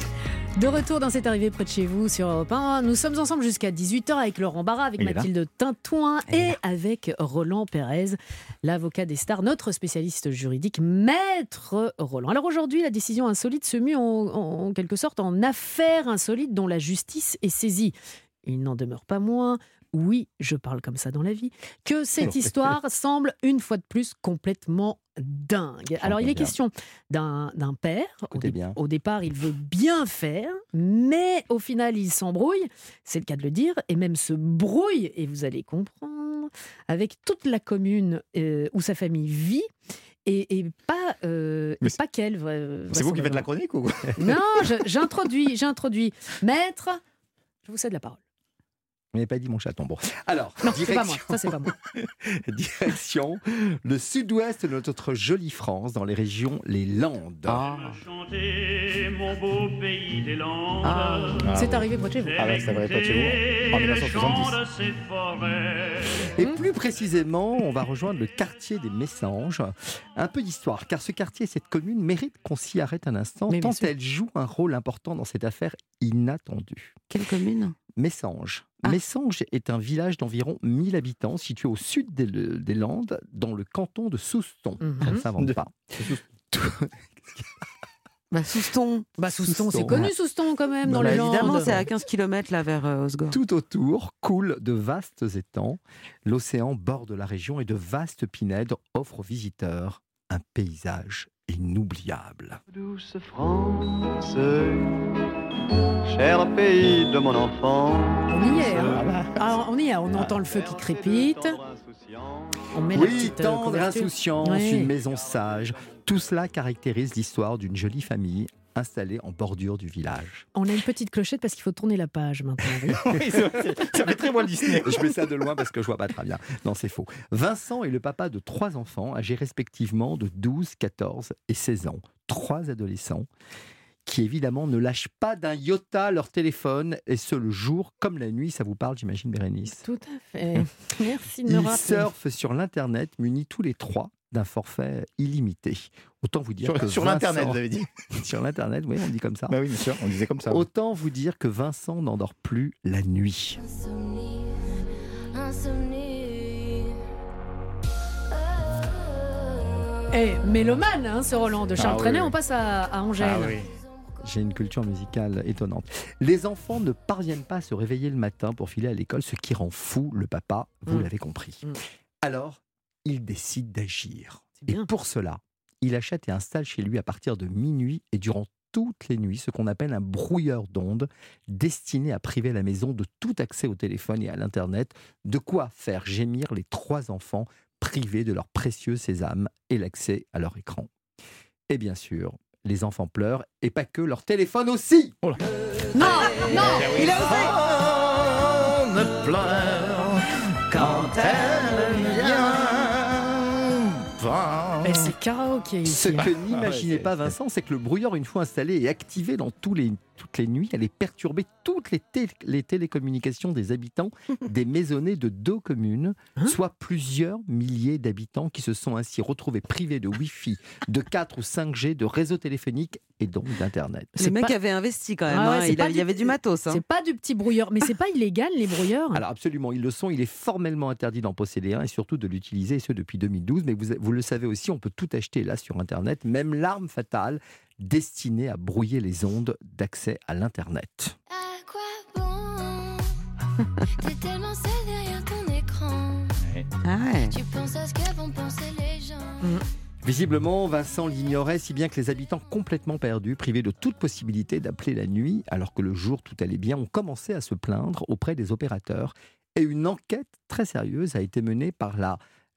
De retour dans cette arrivée près de chez vous sur Europe 1, nous sommes ensemble jusqu'à 18h avec Laurent Barra, avec Il. Mathilde Tintouin et avec Roland Pérez, l'avocat des stars, notre spécialiste juridique, maître Roland. Alors aujourd'hui, la décision insolite se mue en, en- en quelque sorte en affaire insolite dont la justice est saisie. Il n'en demeure pas moins, oui, je parle comme ça dans la vie, que cette histoire semble une fois de plus complètement dingue. Alors il est question d'un père. Au, bien. au départ, il veut bien faire, mais au final, il s'embrouille, c'est le cas de le dire, et même se brouille, et vous allez comprendre, avec toute la commune euh, où sa famille vit. Et, et pas, euh, et pas qu'elle. C'est vous qui faites la chronique ou Non, j'introduis, j'introduis. Maître, je vous cède la parole. On n'avait pas dit mon chaton. Bon. Alors, Non, c'est pas moi. direction, Ça, c'est pas moi. direction le sud-ouest de notre jolie France, dans les régions Les Landes. Ah. Ah. C'est arrivé près de chez vous. Ah ouais, c'est vrai, pas de chez vous. En Les 1970. chants de ces forêts. Et plus précisément, on va rejoindre le quartier des Messanges. Un peu d'histoire, car ce quartier et cette commune méritent qu'on s'y arrête un instant, Mais tant elle joue un rôle important dans cette affaire inattendue. Quelle commune? Messanges. Ah. Messanges est un village d'environ 1000 habitants situé au sud des, des Landes, dans le canton de Souston. Mhm. Ça ne s'invente De- pas. Bah, Souston. Bah, Souston, c'est connu, Souston, quand même, dans Bah, les évidemment, Landes. c'est à 15 km là vers euh, Osgore. Tout autour coulent de vastes étangs. L'océan borde la région et de vastes pinèdes offrent aux visiteurs un paysage inoubliable. Douce France, cher pays de mon enfant. On y est, hein. Ah. Alors, on y est, on entend le feu qui crépite. On met la Oui, petite euh, tendre couverture. insouciance, Oui. une maison sage. Tout cela caractérise l'histoire d'une jolie famille installée en bordure du village. On a une petite clochette parce qu'il faut tourner la page maintenant. Oui, ça fait très Walt Disney. Je mets ça de loin parce que je vois pas très bien. Non, c'est faux. Vincent est le papa de trois enfants âgés respectivement de 12, 14 et 16 ans. Trois adolescents qui évidemment ne lâchent pas d'un iota leur téléphone et ce le jour comme la nuit. Ça vous parle, j'imagine, Bérénice? Tout à fait. Merci de me Ils surfent sur l'Internet munis tous les trois d'un forfait illimité. Autant vous dire Sur, que sur Vincent- l'internet, vous avez dit. Sur l'Internet, oui, on dit comme ça. Bah oui, bien sûr, on disait comme ça. Autant vous dire que Vincent n'endort plus la nuit. Insomnie, insomnie. Oh. Eh, mélomane, hein, ce Roland. De Charles Ah Trenet, oui. on passe à, à Angèle. Ah oui. J'ai une culture musicale étonnante. Les enfants ne parviennent pas à se réveiller le matin pour filer à l'école, ce qui rend fou le papa, vous Mm. l'avez compris. Mm. Alors, il décide d'agir. Et pour cela, il achète et installe chez lui à partir de minuit et durant toutes les nuits ce qu'on appelle un brouilleur d'ondes destiné à priver la maison de tout accès au téléphone et à l'Internet, de quoi faire gémir les trois enfants privés de leur précieux sésame et l'accès à leur écran. Et bien sûr, les enfants pleurent et pas que, leur téléphone aussi Non, non Il a osé quand elle. Eh, C'est karaoké Ce que n'imaginait ouais, pas Vincent, c'est que le brouilleur, une fois installé et activé dans tous les, toutes les nuits, allait perturber toutes les, té- les télécommunications des habitants des maisonnées de deux communes, Hein soit plusieurs milliers d'habitants qui se sont ainsi retrouvés privés de Wi-Fi, de 4 ou 5G, de réseau téléphonique et donc d'Internet. Le C'est mec pas- avait investi quand même. Ah ouais, hein. il, a- du- y avait du matos. hein. C'est pas du petit brouilleur, mais c'est pas illégal les brouilleurs. Alors absolument, ils le sont. Il est formellement interdit d'en posséder un et surtout de l'utiliser, et ce depuis 2012. Mais vous, vous le savez aussi, on peut tout acheter là sur Internet, même l'arme fatale destinée à brouiller les ondes d'accès à l'Internet. À quoi bon? T'es tellement seul derrière ton écran. Ah ouais. Tu penses à ce que vont penser les gens. Visiblement, Vincent l'ignorait, si bien que les habitants complètement perdus, privés de toute possibilité d'appeler la nuit, alors que le jour tout allait bien, ont commencé à se plaindre auprès des opérateurs. Et une enquête très sérieuse a été menée par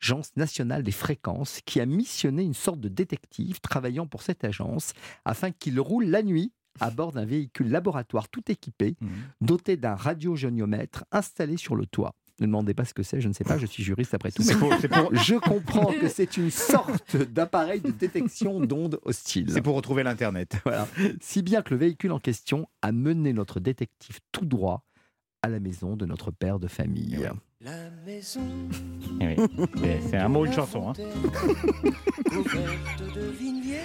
l'Agence nationale des fréquences, qui a missionné une sorte de détective travaillant pour cette agence, afin qu'il roule la nuit à bord d'un véhicule laboratoire tout équipé, Mhm. doté d'un radiogéniomètre installé sur le toit. Ne demandez pas ce que c'est, je ne sais pas, je suis juriste après tout. Pour, Je comprends que c'est une sorte d'appareil de détection d'ondes hostiles. c'est pour retrouver l'Internet. Voilà. Si bien que le véhicule en question a mené notre détective tout droit à la maison de notre père de famille. La maison Eh oui. C'est- un mot, une chanson. hein. couverte de vignes vierges.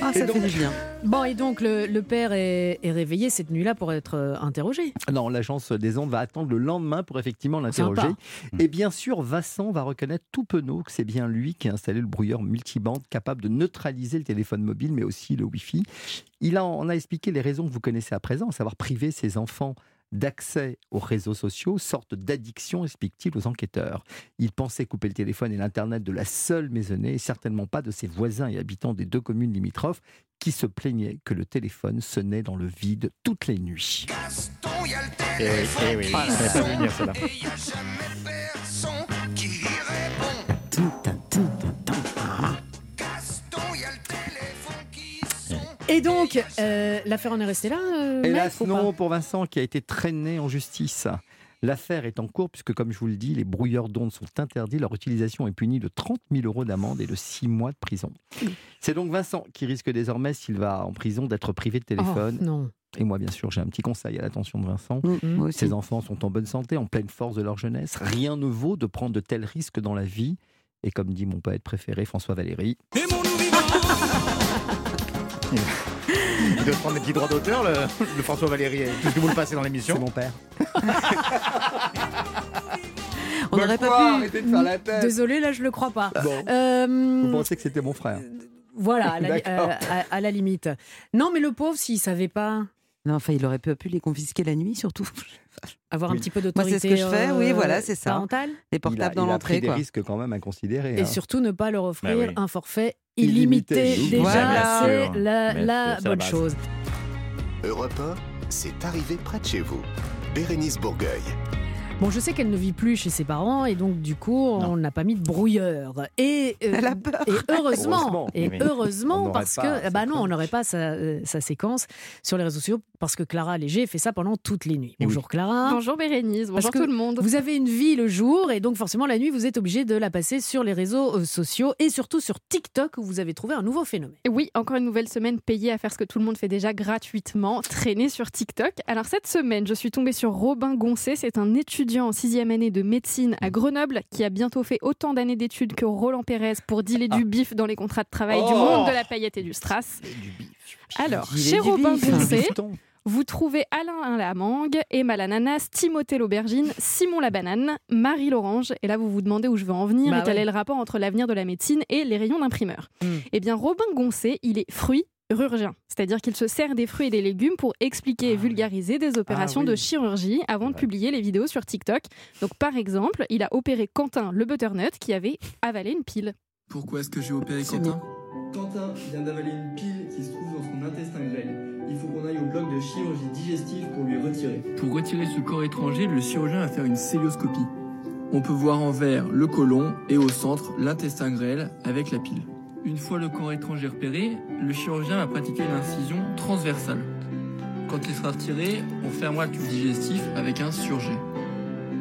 Ah, ça fait du bien. Bon, et donc le, le père est, est réveillé cette nuit-là pour être euh, interrogé. Non, l'agence des ondes va attendre le lendemain pour effectivement l'interroger. Sympa. Et bien sûr, Vincent va reconnaître tout penaud que c'est bien lui qui a installé le brouilleur multibande capable de neutraliser le téléphone mobile, mais aussi le Wi-Fi. Il a, en a expliqué les raisons que vous connaissez à présent, à savoir priver ses enfants d'accès aux réseaux sociaux, sorte d'addiction, explique-t-il aux enquêteurs. Il pensait couper le téléphone et l'Internet de la seule maisonnée et certainement pas de ses voisins et habitants des deux communes limitrophes qui se plaignaient que le téléphone sonnait dans le vide toutes les nuits. Eh oui, eh oui, venir, celle-là. Et donc, euh, l'affaire en est restée là euh, Hélas, non pour Vincent qui a été traîné en justice. L'affaire est en cours puisque, comme je vous le dis, les brouilleurs d'ondes sont interdits. Leur utilisation est punie de 30 000 euros d'amende et de 6 mois de prison. C'est donc Vincent qui risque désormais, s'il va en prison, d'être privé de téléphone. Oh, non. Et moi, bien sûr, j'ai un petit conseil à l'attention de Vincent. Mm, moi aussi. Ses enfants sont en bonne santé, en pleine force de leur jeunesse. Rien ne vaut de prendre de tels risques dans la vie. Et comme dit mon poète préféré, François Valéry, Il doit prendre des petits droits d'auteur, le, le François Valéry, puisque vous le passez dans c'est l'émission. mon père. On n'aurait pas pu. Arrêtez de faire la tête. Désolé, là, je le crois pas. Bon. Euh, Vous pensez que c'était mon frère voilà, à la, euh, à- à la limite. Non, mais le pauvre, s'il savait pas Non, enfin, il aurait pas pu les confisquer la nuit, surtout. Avoir Oui. un petit peu Moi, d'autorité c'est ce que je fais, oui, euh, voilà, c'est ça. parentale, Les Il a, portables il dans a l'entrée, pris des risques quand même à considérer. et hein. surtout ne pas leur offrir Bah oui. un forfait Illimité. illimité. Déjà, c'est la, la bonne chose. Europe 1, c'est arrivé près de chez vous. Bérénice Bourgueil. Bon, je sais qu'elle ne vit plus chez ses parents et donc du coup, on n'a pas mis de brouilleur. Et, euh, Elle a peur. et heureusement, Heureusement. et Oui. Heureusement parce que sa bah non, on n'aurait pas sa, euh, sa séquence sur les réseaux sociaux parce que Clara Léger fait ça pendant toutes les nuits. Oui. Bonjour Clara. Bonjour Bérénice, bonjour tout le monde. Vous avez une vie le jour et donc forcément la nuit, vous êtes obligé de la passer sur les réseaux euh, sociaux et surtout sur TikTok où vous avez trouvé un nouveau phénomène. Et Oui, encore une nouvelle semaine payée à faire ce que tout le monde fait déjà gratuitement, traîner sur TikTok. Alors cette semaine, je suis tombée sur Robin Goncé, c'est un étudiant en sixième année de médecine à Grenoble qui a bientôt fait autant d'années d'études que Roland Pérez pour dealer du bif dans les contrats de travail du Oh monde de la paillette et du strass. Alors, chez Robin. Goncé, Bifton. Vous trouvez Alain la mangue, Emma l'ananas, Timothée l'aubergine, Simon la banane, Marie l'orange. Et là, vous vous demandez où je veux en venir Bah et quel ouais. est le rapport entre l'avenir de la médecine et les rayons d'imprimeur. Mm. Eh bien, Robin Goncé, il est fruit chirurgien, c'est-à-dire qu'il se sert des fruits et des légumes pour expliquer et vulgariser des opérations Ah oui. de chirurgie avant de publier les vidéos sur TikTok. Donc, par exemple, il a opéré Quentin le butternut qui avait avalé une pile. Pourquoi est-ce que j'ai opéré Quentin Quentin vient d'avaler une pile qui se trouve dans son intestin grêle. Il faut qu'on aille au bloc de chirurgie digestive pour lui retirer. Pour retirer ce corps étranger, le chirurgien va faire une célioscopie. On peut voir en vert le côlon et au centre l'intestin grêle avec la pile. Une fois le corps étranger repéré, le chirurgien va pratiquer une incision transversale. Quand il sera retiré, on fermera le tube digestif avec un surjet.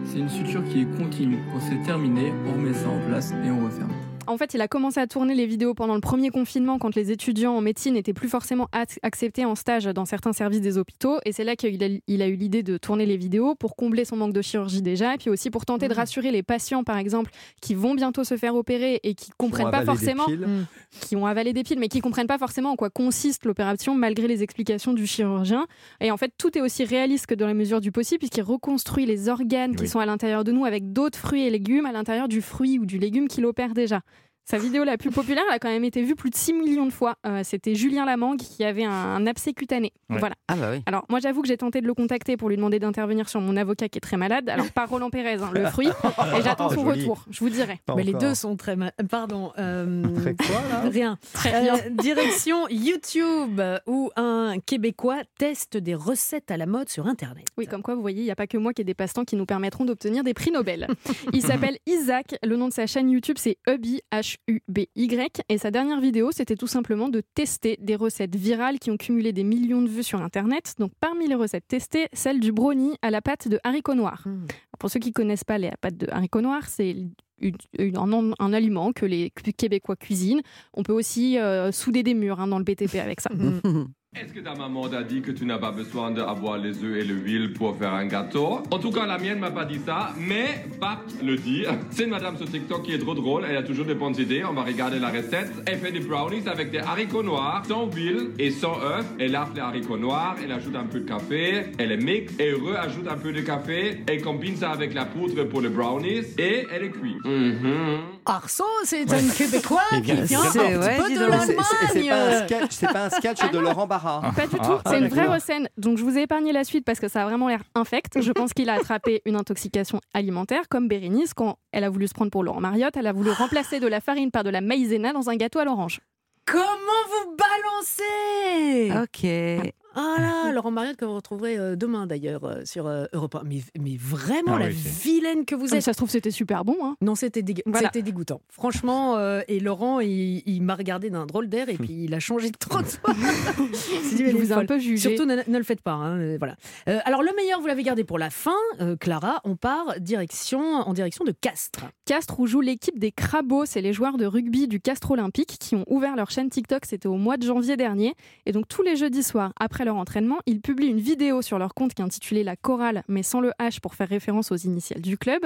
C'est une suture qui est continue. Quand c'est terminé, on remet ça en place et on referme. En fait, il a commencé à tourner les vidéos pendant le premier confinement quand les étudiants en médecine n'étaient plus forcément ac- acceptés en stage dans certains services des hôpitaux. Et c'est là qu'il a, il a eu l'idée de tourner les vidéos pour combler son manque de chirurgie déjà et puis aussi pour tenter de Mmh. rassurer les patients, par exemple, qui vont bientôt se faire opérer et qui comprennent pas forcément piles. Mm. qui ont avalé des piles, mais qui comprennent pas forcément en quoi consiste l'opération malgré les explications du chirurgien. Et en fait, tout est aussi réaliste que dans la mesure du possible, puisqu'il reconstruit les organes qui sont à l'intérieur de nous avec d'autres fruits et légumes à l'intérieur du fruit ou du légume qu'il opère déjà. Sa vidéo la plus populaire elle a quand même été vue plus de 6 millions de fois. Euh, C'était Julien Lamangue qui avait un, un abcès cutané. Ouais. Voilà. Ah bah oui. Alors, moi, j'avoue que j'ai tenté de le contacter pour lui demander d'intervenir sur mon avocat qui est très malade. Alors, pas Roland Pérez, hein, le fruit. Et j'attends son Joli. retour, je vous dirai. Pas Mais les deux sont très mal. Pardon. euh, Très quoi, là Rien. Très bien. Euh, direction YouTube où un Québécois teste des recettes à la mode sur Internet. Oui, comme quoi, vous voyez, il n'y a pas que moi qui ai des passe-temps qui nous permettront d'obtenir des prix Nobel. Il s'appelle Isaac. Le nom de sa chaîne YouTube, c'est Hubby, H-U-B-Y. Et sa dernière vidéo, c'était tout simplement de tester des recettes virales qui ont cumulé des millions de vues sur Internet. Donc, parmi les recettes testées, celle du brownie à la pâte de haricots noirs. Mm. Pour ceux qui connaissent pas les pâtes de haricots noirs, c'est une- une- un, un aliment que les Québécois cuisinent. On peut aussi euh, souder des murs hein, dans le BTP avec ça. Mm. Est-ce que ta maman t'a dit que tu n'as pas besoin d'avoir les œufs et l'huile pour faire un gâteau? En tout cas, la mienne m'a pas dit ça, mais Pat le dit. C'est une madame sur TikTok qui est trop drôle, elle a toujours des bonnes idées. On va regarder la recette. Elle fait des brownies avec des haricots noirs, sans huile et sans œufs. Elle lave les haricots noirs, elle ajoute un peu de café, elle les mixe et re-ajoute un peu de café. Elle combine ça avec la poudre pour les brownies et elle est cuite. Mhm. Arso, c'est un Québécois Eh qui vient c'est- un petit peu de. C'est- pas un l'Allemagne. sketch, c'est pas un sketch de Laurent Barra. Pas du tout, Ah, c'est une vraie recette. Donc je vous ai épargné la suite parce que ça a vraiment l'air infect. Je pense qu'il a attrapé une intoxication alimentaire comme Bérénice quand elle a voulu se prendre pour Laurent Mariotte. Elle a voulu remplacer de la farine par de la maïzena dans un gâteau à l'orange. Comment vous balancez? Ok. Ah là, Laurent Mariotte que vous retrouverez euh, demain d'ailleurs euh, sur euh, Europe 1. Mais, mais vraiment Ah la oui, vilaine que vous Ah, êtes. Ça se trouve, c'était super bon. Hein. Non, c'était dégue- Voilà. c'était dégoûtant. Franchement, euh, et Laurent, il, il m'a regardé d'un drôle d'air et puis il a changé de trottoir. Il Il vous a un peu jugé. Surtout, ne, ne le faites pas. hein, voilà. Euh, alors, le meilleur, vous l'avez gardé pour la fin. Euh, Clara, on part direction, en direction de Castres. Castres où joue l'équipe des Crabos, c'est les joueurs de rugby du Castres Olympique qui ont ouvert leur chaîne TikTok, c'était au mois de janvier dernier. Et donc tous les jeudis soirs, après leur entraînement, ils publient une vidéo sur leur compte qui est intitulée La Chorale, mais sans le H pour faire référence aux initiales du club.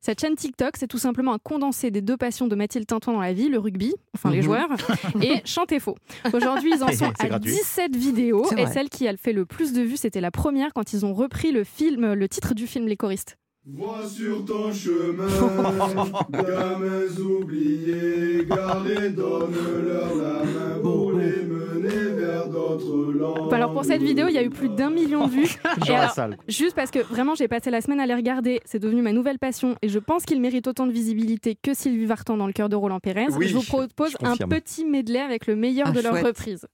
Cette chaîne TikTok, c'est tout simplement un condensé des deux passions de Mathilde Tintoin dans la vie, le rugby, enfin les Mhm. joueurs, et chanter faux. Aujourd'hui, ils en sont à gratuit. 17 vidéos, et celle qui a fait le plus de vues, c'était la première quand ils ont repris le film, le titre du film Les choristes. Vois sur ton chemin, gamins oubliés, gardez, donne-leur la main pour les mener vers d'autres langues. Alors pour cette vidéo, il y a eu plus d'un million de vues. Et alors. Juste parce que vraiment, j'ai passé la semaine à les regarder. C'est devenu ma nouvelle passion et je pense qu'il mérite autant de visibilité que Sylvie Vartan dans le cœur de Roland Pérez. Oui, je vous propose je un petit medley avec le meilleur Ah, de leur chouette. reprise.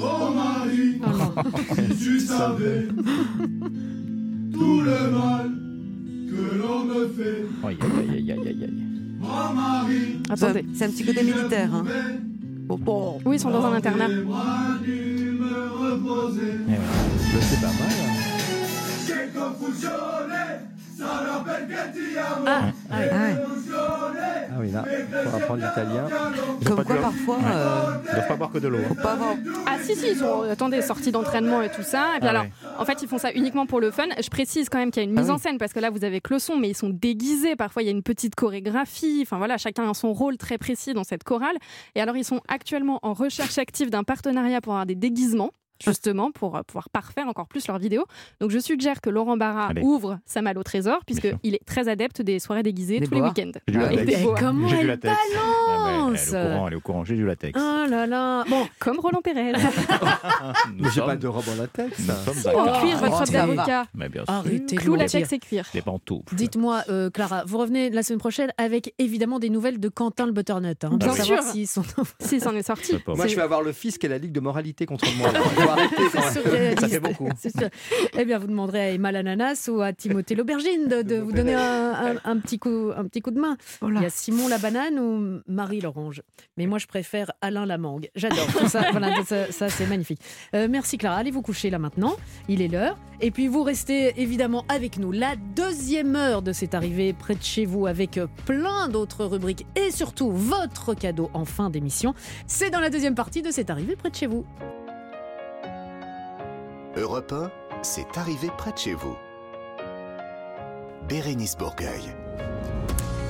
Oh Marie, si tu savais tout le mal que l'on me fait. Aïe, aïe, aïe, aïe, aïe, aïe. Oh Attendez. C'est un petit côté militaire. Hein. Oui, ils sont dans un internat. me reposer. C'est pas mal. hein. Ah, ah oui. Ah oui, là, pour apprendre l'italien. Comme quoi, parfois. euh, Ils doivent pas boire que de l'eau. hein. avoir- Ah si si, ils attendez sortis d'entraînement et tout ça. Et puis Ah alors, ouais. en fait, ils font ça uniquement pour le fun. Je précise quand même qu'il y a une Ah mise en scène parce que là, vous avez que le son, mais ils sont déguisés. Parfois, il y a une petite chorégraphie. Enfin voilà, chacun a son rôle très précis dans cette chorale. Et alors, ils sont actuellement en recherche active d'un partenariat pour avoir des déguisements. Justement, pour euh, pouvoir parfaire encore plus leurs vidéos. Donc, je suggère que Laurent Barra Allez. ouvre sa malle au trésor, puisqu'il est très adepte des soirées déguisées Des tous les week-ends. J'ai du Et latex. des boas. comment J'ai du elle latex. Ah, balance Elle est au courant, elle est au courant, j'ai du latex. Ah là là. Bon, Comme Roland Pérez. Nous Mais j'ai sommes- pas de robe en latex. Nous sommes Si, en cuir, votre Oh, robe d'avocat. Mais bien sûr. arrêtez Clou, latex et cuir. Des pantoufles. Dites-moi, euh, Clara, vous revenez la semaine prochaine avec évidemment des nouvelles de Quentin le Butternut. hein, Bien sûr. s'ils sont Si, c'en est sorti. Moi, je vais avoir le fisc et la Ligue de moralité contre moi. arrêter. Ça fait beaucoup. Sûr. Eh bien, vous demanderez à Emma l'ananas ou à Timothée l'aubergine de, de vous donner un, un- un petit coup, un petit coup de main. Il y a Simon la banane ou Marie l'orange. Mais moi, je préfère Alain la mangue. J'adore tout ça. Voilà, ça, ça, c'est magnifique. Euh, merci Clara. Allez vous coucher là maintenant. Il est l'heure. Et puis vous restez évidemment avec nous. La deuxième heure de cette arrivée près de chez vous avec plein d'autres rubriques et surtout votre cadeau en fin d'émission. C'est dans la deuxième partie de cette arrivée près de chez vous. Europe 1, c'est arrivé près de chez vous. Bérénice Bourgueil.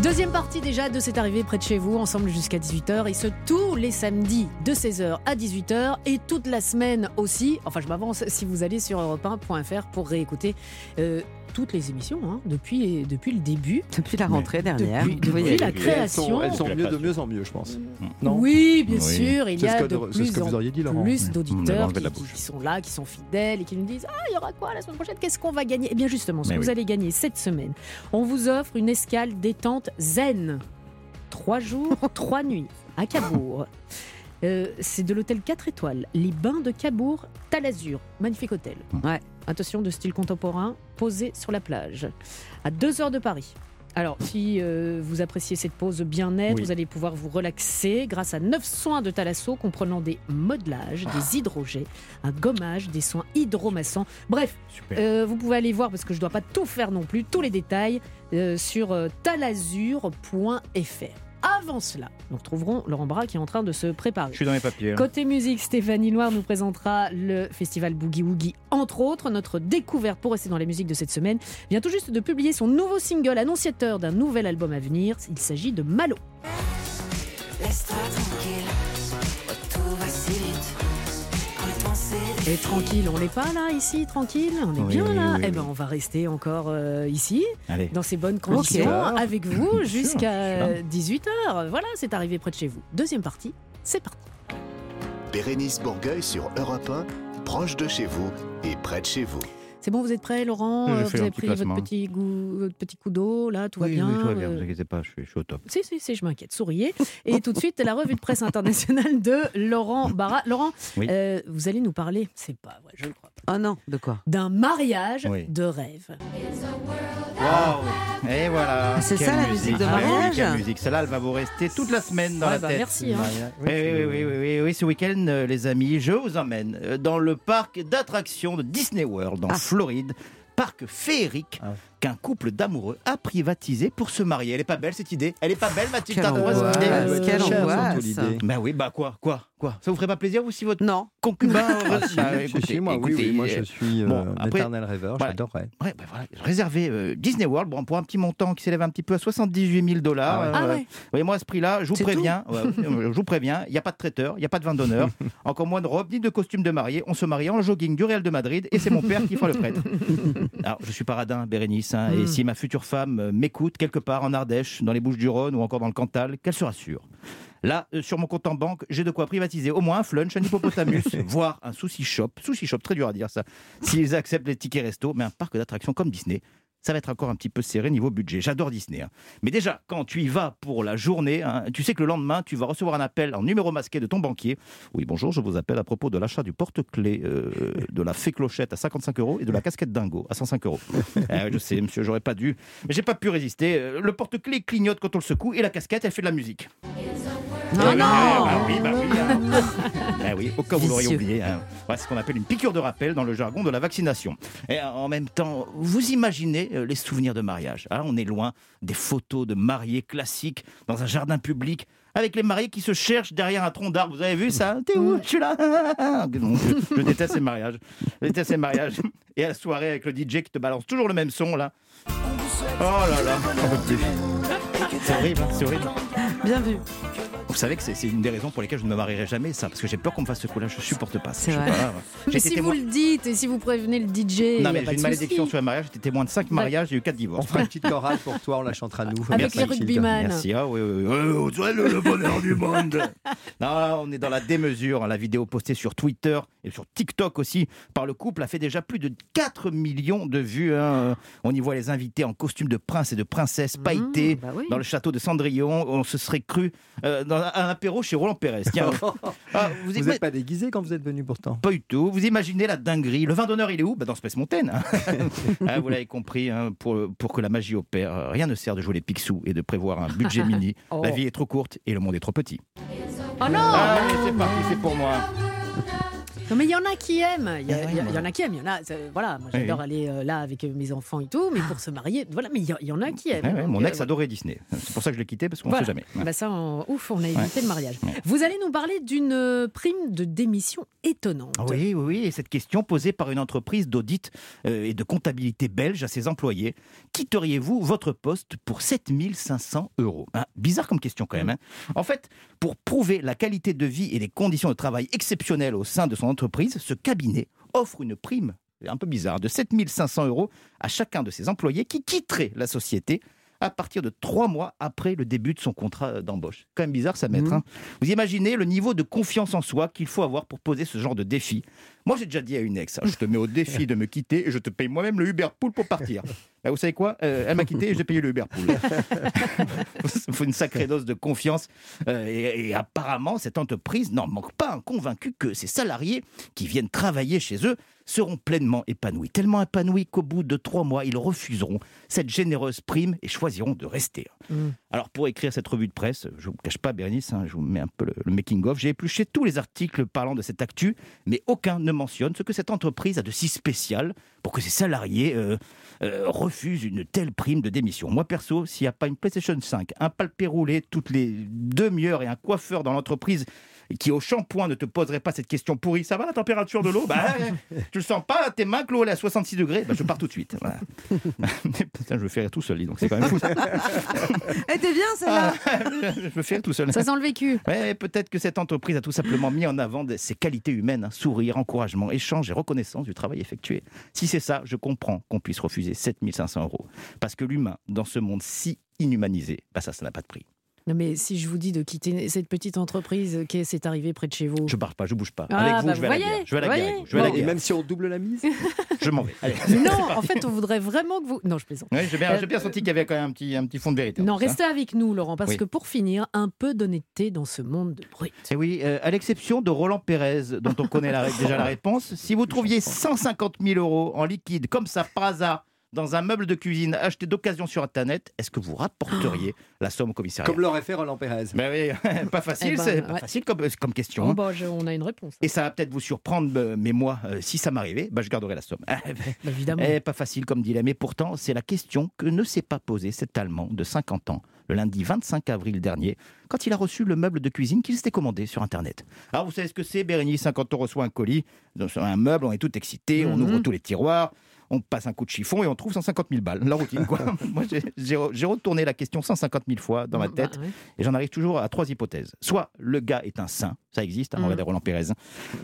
Deuxième partie déjà de cette arrivée près de chez vous, ensemble jusqu'à 18h, et ce tous les samedis de 16h à 18h, et toute la semaine aussi. Enfin, je m'avance si vous allez sur europe1.fr pour réécouter euh, toutes les émissions hein, depuis, depuis le début. Depuis la rentrée dernière. Depuis- la création. Elles sont, elles sont mieux de mieux en mieux, je pense. Non Oui, bien Oui. sûr, il y a de plus en plus d'auditeurs enlevé de la qui, sont là, qui sont fidèles et qui nous disent Ah, il y aura quoi la semaine prochaine? Qu'est-ce qu'on va gagner? Eh bien, justement, ce Mais que vous allez gagner cette semaine, on vous offre une escale détente zen. Trois jours, trois nuits à Cabourg. Euh, c'est de l'hôtel 4 étoiles, les bains de Cabourg, Talazur, magnifique hôtel. Ouais. Attention de style contemporain, posé sur la plage, à 2 heures de Paris. Alors, si euh, vous appréciez cette pause bien-être, Oui. vous allez pouvoir vous relaxer grâce à 9 soins de Thalasso comprenant des modelages, des hydrogés, un gommage, des soins hydromassants. Bref, euh, vous pouvez aller voir parce que je ne dois pas tout faire non plus, tous les détails euh, sur talazur.fr. Avant cela, nous retrouverons Laurent Barra qui est en train de se préparer. Je suis dans mes papiers. hein. Côté musique, Stéphanie Loire nous présentera le festival Boogie Woogie, entre autres. Notre découverte pour rester dans les musiques de cette semaine vient tout juste de publier son nouveau single annonciateur d'un nouvel album à venir. Il s'agit de Malo. Laisse-toi tranquille, Et tranquille, on n'est pas là ici, tranquille, on est Oui, bien oui, là. oui, eh oui. ben, on va rester encore euh, ici, Allez. dans ces bonnes conditions, avec vous jusqu'à je 18h. Voilà, c'est arrivé près de chez vous. Deuxième partie, c'est parti. Bérénice Bourgueil sur Europe 1, proche de chez vous et près de chez vous. C'est bon, vous êtes prêts, Laurent Euh, Vous avez pris votre petit, goût, votre petit coup d'eau, là, tout va bien oui, tout va bien, euh, vous inquiétez pas, je suis, je suis au top. Si, si, si, je m'inquiète. Souriez. Et tout de suite, la revue de presse internationale de Laurent Barra. Laurent, Oui. euh, vous allez nous parler, c'est pas vrai, je le crois Oh non, de quoi d'un mariage Oui. de rêve. Waouh Et voilà Ah, c'est quelle ça, la musique de Ah oui, mariage quelle musique Celle-là, elle va vous rester toute la semaine dans Ouais, la bah, tête. merci, hein. Oui, oui, oui, oui, oui, oui, ce week-end, euh, les amis, je vous emmène euh, dans le parc d'attractions de Disney World, en Ah. Floride. Parc féerique Ah. Qu'un couple d'amoureux a privatisé pour se marier. Elle est pas belle cette idée Elle est pas belle, Mathilde Quelle angoisse, quelle cher, angoisse. Bah oui, bah quoi, quoi, quoi Ça vous ferait pas plaisir, vous, si votre Non. concubin... Ah, si, Bah, si, écoutez, si, moi, oui, écoutez, oui, moi euh, je suis euh, bon, un après- éternel rêveur, voilà. j'adorerais. Ouais, bah voilà, réservé euh, Disney World bon, pour un petit montant qui s'élève un petit peu à 78 000 dollars. Ah ouais. Ah ouais. Oui, moi, à ce prix-là, je vous préviens, je vous préviens, il n'y a pas de traiteur, il n'y a pas de vin d'honneur, encore moins de robe, ni de costume de mariée. On se marie en jogging du Real de Madrid et c'est mon père qui fera le prêtre. Alors, je suis paradin, Bérénice, hein, et Mm. si ma future femme euh, m'écoute quelque part en Ardèche, dans les Bouches-du-Rhône ou encore dans le Cantal, qu'elle se rassure. Là, euh, sur mon compte en banque, j'ai de quoi privatiser au moins un flunch, un hippopotamus, voire un sushi shop. Sushi shop, très dur à dire ça. S'ils acceptent les tickets resto, mais un parc d'attractions comme Disney, ça va être encore un petit peu serré niveau budget. J'adore Disney. hein. Mais déjà, quand tu y vas pour la journée, hein, tu sais que le lendemain, tu vas recevoir un appel en numéro masqué de ton banquier. Oui, bonjour, je vous appelle à propos de l'achat du porte-clés, euh, de la fée clochette à 55 euros et de la casquette dingo à 105 euros. Eh, je sais, monsieur, j'aurais pas dû. Mais j'ai pas pu résister. Euh, Le porte-clés clignote quand on le secoue et la casquette, elle fait de la musique. Non, Eh, non bah oui, bah oui, hein. Eh oui, au cas où vous l'auriez oublié. hein. C'est ce qu'on appelle une piqûre de rappel dans le jargon de la vaccination. Et en même temps, vous imaginez euh, les souvenirs de mariage. hein. on est loin des photos de mariés classiques dans un jardin public. Avec les mariés qui se cherchent derrière un tronc d'arbre. Vous avez vu ça? T'es où? Je suis là. Non, je, je déteste ces mariages. Je déteste ces mariages. Et à la soirée avec le DJ qui te balance toujours le même son là. Oh là là, plus. C'est horrible, hein, c'est horrible. Bien vu. Vous savez que c'est une des raisons pour lesquelles je ne me marierai jamais, ça, parce que j'ai peur qu'on me fasse ce coup-là. Je supporte pas. ça. Vrai. pas, Mais si vous le dites et si vous prévenez le DJ, Non, a mais pas j'ai une malédiction sur le mariage. J'étais témoin de 5 mariages, j'ai eu 4 divorces. On fera une petite chorale pour toi, on la chantera nous. Avec Merci, les rugbyman. Merci. Ah oui, oui, oui. Tu vois, le, le bonheur du monde. Non, on est dans la démesure. La vidéo postée sur Twitter et sur TikTok aussi par le couple a fait déjà plus de 4 millions de vues. hein. On y voit les invités en costume de prince et de princesse pailletés bah oui. dans le château de Cendrillon. On se serait cru euh, dans un apéro chez Roland Pérez. Tiens. Ah, vous n'êtes pas déguisé quand vous êtes venu pourtant. Pas du tout. Vous imaginez la dinguerie. Le vin d'honneur, il est où? Bah Dans Space Mountain. Ah, vous l'avez compris, hein, pour, pour que la magie opère, euh, rien ne sert de jouer les picsous et de prévoir un budget mini. Oh. La vie est trop courte et le monde est trop petit. Oh non Allez, c'est parti, c'est pour moi. Non, mais il y en a qui aiment. Il y, en a qui aiment. Il y en a. Voilà, moi j'adore aller euh, là avec euh, mes enfants et tout, mais pour se marier, voilà. Mais il y, en a qui aiment. Donc, mon euh, ex adorait Disney. C'est pour ça que je l'ai quitté parce qu'on ne Voilà. sait jamais. Bah ça, on- ouf, on a évité le mariage. Vous allez nous parler d'une prime de démission étonnante. Ah Oui, oui, oui. Et cette question posée par une entreprise d'audit et de comptabilité belge à ses employés. Quitteriez-vous votre poste pour 7500 euros? Hein, Bizarre comme question quand même. hein. En fait, pour prouver la qualité de vie et les conditions de travail exceptionnelles au sein de son entreprise, ce cabinet offre une prime un peu bizarre de 7500 euros à chacun de ses employés qui quitterait la société à partir de trois mois après le début de son contrat d'embauche. Quand même bizarre ça, maître. Mhm. hein. Vous imaginez le niveau de confiance en soi qu'il faut avoir pour poser ce genre de défi. Moi, j'ai déjà dit à une ex, hein, je te mets au défi de me quitter et je te paye moi-même le Uber Pool pour partir. Bah, vous savez quoi Euh, Elle m'a quitté et j'ai payé le Uber Pool. Il faut une sacrée dose de confiance. Euh, et, et apparemment, cette entreprise n'en manque pas un convaincu que ses salariés qui viennent travailler chez eux seront pleinement épanouis. Tellement épanouis qu'au bout de trois mois, ils refuseront cette généreuse prime et choisiront de rester. Mm. Alors pour écrire cette revue de presse, je ne vous cache pas Bérénice, hein, je vous mets un peu le, le making-of, j'ai épluché tous les articles parlant de cette actu, mais aucun ne mentionne ce que cette entreprise a de si spécial pour que ses salariés euh, euh, refusent une telle prime de démission. Moi, perso, s'il n'y a pas une PlayStation 5, un palpé roulé toutes les demi-heures et un coiffeur dans l'entreprise qui au shampoing ne te poserait pas cette question pourrie, ça va la température de l'eau Bah, tu le sens pas, tes mains, que l'eau elle est à 66 degrés, bah, je pars tout de suite. Voilà. Putain, je me fais rire tout seul, dis donc c'est quand même fou. ça. Elle était bien celle-là je me fais rire tout seul. Ça sent le vécu. Ouais, peut-être que cette entreprise a tout simplement mis en avant ses qualités humaines, hein, sourire, encouragement, échange et reconnaissance du travail effectué. Si c'est ça, je comprends qu'on puisse refuser 7500 euros. Parce que l'humain, dans ce monde si inhumanisé, bah ça, ça n'a pas de prix. Non, mais si je vous dis de quitter cette petite entreprise qui s'est arrivée près de chez vous. Je pars pas, je bouge pas. Ah, Avec vous, bah, je vais à la voyez, guerre. Je vais à la voyez. guerre. avec vous, Je vais à la guerre. Et même si on double la mise Je m'en vais. Allez. Non, en fait, on voudrait vraiment que vous. Non, je plaisante. Ouais, j'ai bien, Euh, bien senti qu'il y avait quand même un petit, un petit fond de vérité. Non, ça. restez avec nous, Laurent, parce Oui. que pour finir, un peu d'honnêteté dans ce monde de brut. Et oui, euh, à l'exception de Roland Pérez, dont on connaît la- déjà la réponse, si vous trouviez 150 000 euros en liquide, comme ça par hasard, dans un meuble de cuisine acheté d'occasion sur Internet, est-ce que vous rapporteriez la somme au commissariat Comme l'aurait fait Roland Pérez. Ben oui, pas facile, Eh ben, c'est pas ouais. facile comme, comme question. Oh, hein. bah, je- on a une réponse. Et ça va peut-être vous surprendre, euh, mais moi, euh, si ça m'arrivait, bah, je garderais la somme. Bah, évidemment. Eh, pas facile comme dilemme. Et pourtant, c'est la question que ne s'est pas posée cet Allemand de 50 ans, le lundi 25 avril dernier, quand il a reçu le meuble de cuisine qu'il s'était commandé sur Internet. Alors, vous savez ce que c'est, Bérénice Quand on reçoit un colis, dans un meuble, on est tout excité, on Mhm. ouvre tous les tiroirs. On passe un coup de chiffon et on trouve 150 000 balles. La routine, quoi. Moi, j'ai- retourné la question 150 000 fois dans ma Bah, tête ouais. et j'en arrive toujours à trois hypothèses. Soit le gars est un saint, ça existe, hein, Mm. regardez Roland Pérez.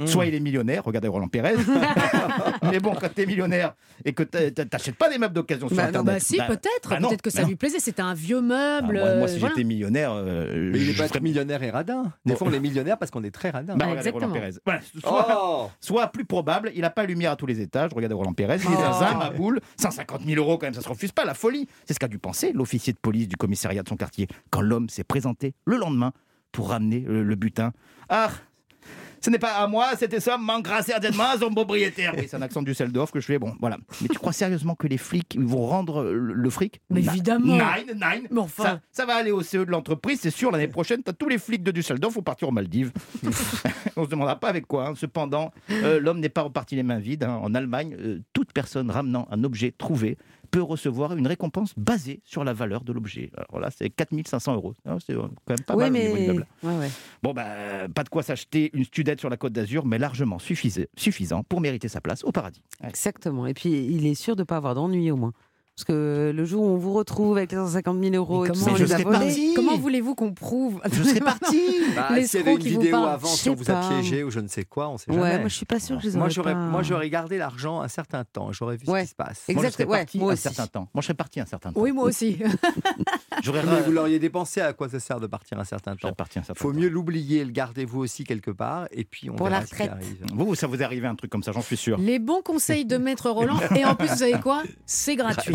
Soit il est millionnaire, regardez Roland Pérez. mais bon, quand t'es millionnaire et que t'a- t'a- t'achètes pas des meubles d'occasion sur Bah, non, Internet. bah si, bah- peut-être. bah non, peut-être que ça bah lui plaisait. C'était un vieux meuble. Ah, moi, moi, si euh, voilà. j'étais millionnaire, euh, Mais il est pas ferais- être millionnaire et radin. Des fois, on est millionnaire parce qu'on est très radin. Bah, regardez Roland Pérez. Voilà, soit, Oh soit plus probable, il n'a pas lumière à tous les étages. Regardez Roland Pérez, il est Oh. Un zin, ma boule. 150 000 euros, quand même, ça se refuse pas, la folie. C'est ce qu'a dû penser l'officier de police du commissariat de son quartier quand l'homme s'est présenté le lendemain pour ramener le, le butin. Ah ce n'est pas à moi, c'était ça, manquera certainement à son propriétaire. Oui, c'est un accent du Düsseldorf que je fais, bon, voilà. Mais tu crois sérieusement que les flics vont rendre le, le fric? Mais Na- évidemment. Nine, nine. Mais enfin. Ça, ça va aller au CE de l'entreprise, c'est sûr, l'année prochaine, t'as tous les flics de Düsseldorf vont partir aux Maldives. On se demandera pas avec quoi. hein. Cependant, euh, l'homme n'est pas reparti les mains vides. hein. En Allemagne, euh, toute personne ramenant un objet trouvé peut recevoir une récompense basée sur la valeur de l'objet. Alors là, c'est 4500 euros. hein, C'est euh, quand même pas Oui, mal au niveau mais. immeuble. Ouais, ouais. Bon, bah, pas de quoi s'acheter une studette sur la côte d'Azur, mais largement suffisant pour mériter sa place au paradis. Exactement. Et puis, il est sûr de ne pas avoir d'ennui au moins. Parce que le jour où on vous retrouve avec les 150 000 euros et tout comment- ça, on les a volés. Comment voulez-vous qu'on prouve Je serais parti Bah, Les S'il y avait une qui vous vidéo parlent. avant, si on vous a piégé ou je ne sais quoi, on sait Ouais, jamais. moi je suis pas sûre que je les Moi, aurais j'aurais, pas- moi, j'aurais gardé l'argent un certain temps. J'aurais vu Ouais. ce qui se passe. Exact. Moi, je serais ouais, parti moi un certain temps. Moi, je serais parti un certain temps. Oui, moi aussi. J'aurais Mais vous l'auriez dépensé, à quoi ça sert de partir un certain temps certain faut temps. mieux l'oublier, le garder vous aussi quelque part, et puis on Pour verra la ce qui retraite. arrive. Vous, ça vous est arrivé un truc comme ça, j'en suis sûr. Les bons conseils de Maître Roland. Et en plus, vous savez quoi? C'est gratuit.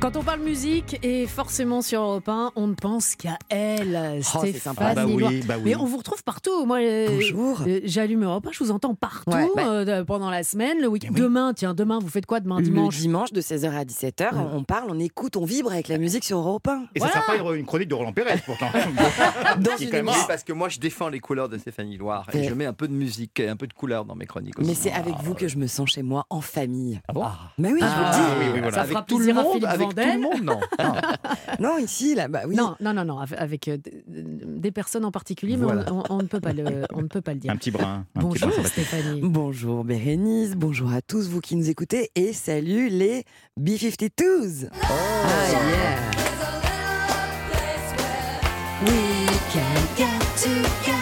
Quand on parle musique, et forcément sur Europe 1, on ne pense qu'à elle, Oh, c'est sympa. Ah bah oui, bah oui. Mais on vous retrouve partout. Moi, euh, Bonjour. euh, J'allume Europe 1, je vous entends partout Ouais, bah- euh, pendant la semaine, le week-end. Eh oui. Demain, tiens, demain, vous faites quoi demain Le dimanche dimanche de 16h à 17h, on parle, on écoute, on vibre avec la musique sur Europe 1. Et ça ne sera pas une, chronique de Roland Pérez, pourtant. Dans une quand même parce que moi, je défends les couleurs de Stéphanie Loire et je mets un peu de musique et un peu de couleur dans mes chroniques aussi. Mais c'est avec vous que je me sens chez moi en famille. Ah bon Mais oui, je vous le Ah, dis. oui, oui, voilà. Ça avec fera tout le monde, Philippe avec tout le monde, non. Non, ici, là, bah oui. Non, non, non, non, avec- euh, des personnes en particulier, mais Voilà. on, on- on ne peut pas le, on ne peut pas le dire. Un petit brin. Un petit Bonjour brin sympathique. Stéphanie. Bonjour Bérénice, bonjour à tous vous qui nous écoutez et salut les B-52s. Oh. Ah yeah. We can get together.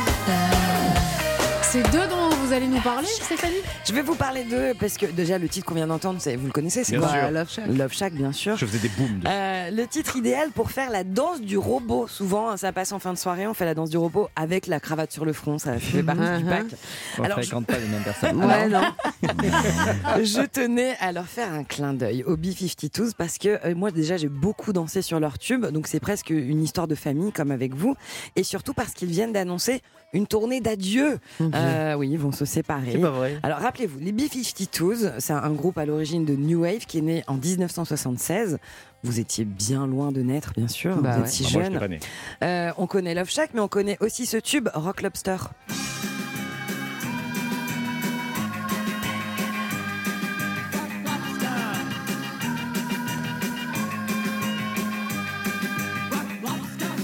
Allez nous parler, Stéphanie? Je vais vous parler d'eux parce que déjà le titre qu'on vient d'entendre, c'est- vous le connaissez, c'est quoi. Love Shack. Love Shack, bien sûr. Je faisais des booms. de- Euh, le titre idéal pour faire la danse du robot. Souvent, hein, ça passe en fin de soirée, on fait la danse du robot avec la cravate sur le front, ça fait partie du pack. On ne Alors, je- fréquente pas les mêmes personnes. Ouais, non. je tenais à leur faire un clin d'œil aux B-52s parce que euh, moi déjà j'ai beaucoup dansé sur leur tube, donc c'est presque une histoire de famille comme avec vous, et surtout parce qu'ils viennent d'annoncer une tournée d'adieu. Euh, oui, ils vont se séparer. C'est pas vrai. Alors rappelez-vous, les B-52s, c'est un groupe à l'origine de New Wave qui est né en 1976. Vous étiez bien loin de naître, bien sûr. Bah vous ouais. êtes si Ah, moi, jeune. j'étais pas né. Euh, on connaît Love Shack, mais on connaît aussi ce tube Rock Lobster.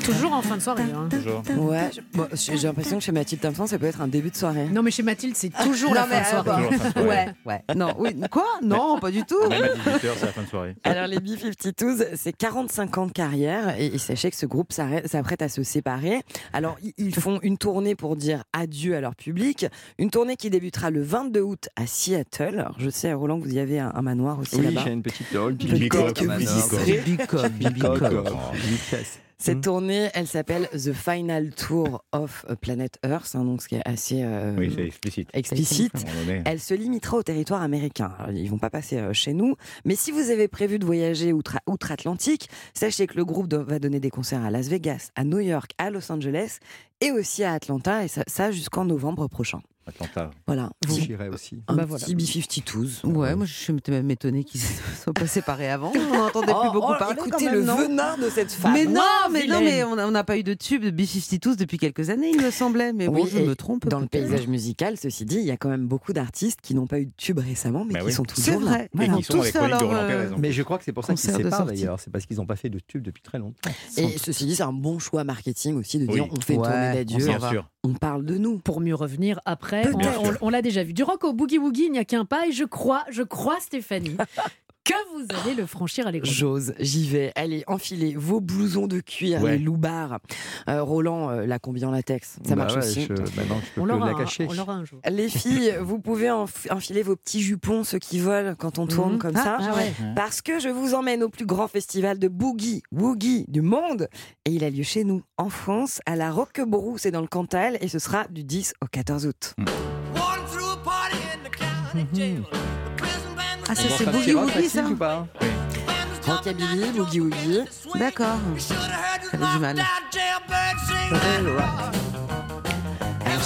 Toujours en fin de soirée. hein. Ouais, je- bon, j'ai l'impression que chez Mathilde Thompson, ça peut être un début de soirée. Non, mais chez Mathilde, c'est toujours la fin de soirée. euh, Toujours fin de soirée. Ouais, ouais. Non, oui, quoi? Non, pas du tout. Même à 18h, c'est la fin de soirée. Alors les B-52s, c'est 45 ans de carrière et, et sachez que ce groupe s'apprête à se séparer. Alors ils- font une tournée pour dire adieu à leur public, une tournée qui débutera le 22 août à Seattle. Alors je sais Roland que vous y avez un, un manoir aussi Oui, là-bas. j'ai une petite doll. Peut-être que vous y serez. Bicoque, bicoque. Cette tournée, elle s'appelle The Final Tour of Planet Earth, hein, donc ce qui est assez euh, Oui, c'est explicite. donné. Elle se limitera au territoire américain. Alors, ils vont pas passer euh, chez nous, mais si vous avez prévu de voyager outre- outre-Atlantique, sachez que le groupe va donner des concerts à Las Vegas, à New York, à Los Angeles et aussi à Atlanta, et ça, ça jusqu'en novembre prochain. Atlanta. Voilà. Vous j'irai aussi. Un Bah petit B-52s. Ouais, moi je suis même étonnée qu'ils soient pas séparés avant. On n'entendait plus Oh, beaucoup oh, parler. quand écoutez même, le non venin de cette femme. Mais non, mais non, mais on n'a pas eu de tube de B-52s depuis quelques années, il me semblait. Mais bon, Oui, je et me trompe. Dans le paysage musical, ceci dit, il y a quand même beaucoup d'artistes qui n'ont pas eu de tube récemment, mais Bah qui oui. sont C'est toujours là. vrai. Et qui sont tous leur, euh, Mais plus. je crois que c'est pour ça qu'ils se séparent d'ailleurs. C'est parce qu'ils n'ont pas fait de tube depuis très longtemps. Et ceci dit, c'est un bon choix marketing aussi de dire on fait tournée d'adieu, on parle de nous. Pour mieux revenir après, on, on l'a déjà vu. Du rock au boogie-woogie, il n'y a qu'un pas et je crois, je crois Stéphanie, que vous allez le franchir allègrement. J'ose, j'y vais. Allez, enfilez vos blousons de cuir, Ouais. les loupards. Euh, Roland, euh, la combi en latex, ça Bah marche ouais, aussi. je- bah non, je peux On l'aura la un- cacher. on l'aura un jour. Les filles, vous pouvez enf- enfiler vos petits jupons, ceux qui volent quand on tourne Mhm. comme Ah, ça. ah ouais. Parce que je vous emmène au plus grand festival de boogie, woogie du monde. Et il a lieu chez nous, en France, à la Roquebrou, c'est dans le Cantal, et ce sera du 10 au 14 août. Ah, ça c'est Boogie Woogie ça ou pas Rockabilly, boogie woogie. D'accord. J'avais du mal.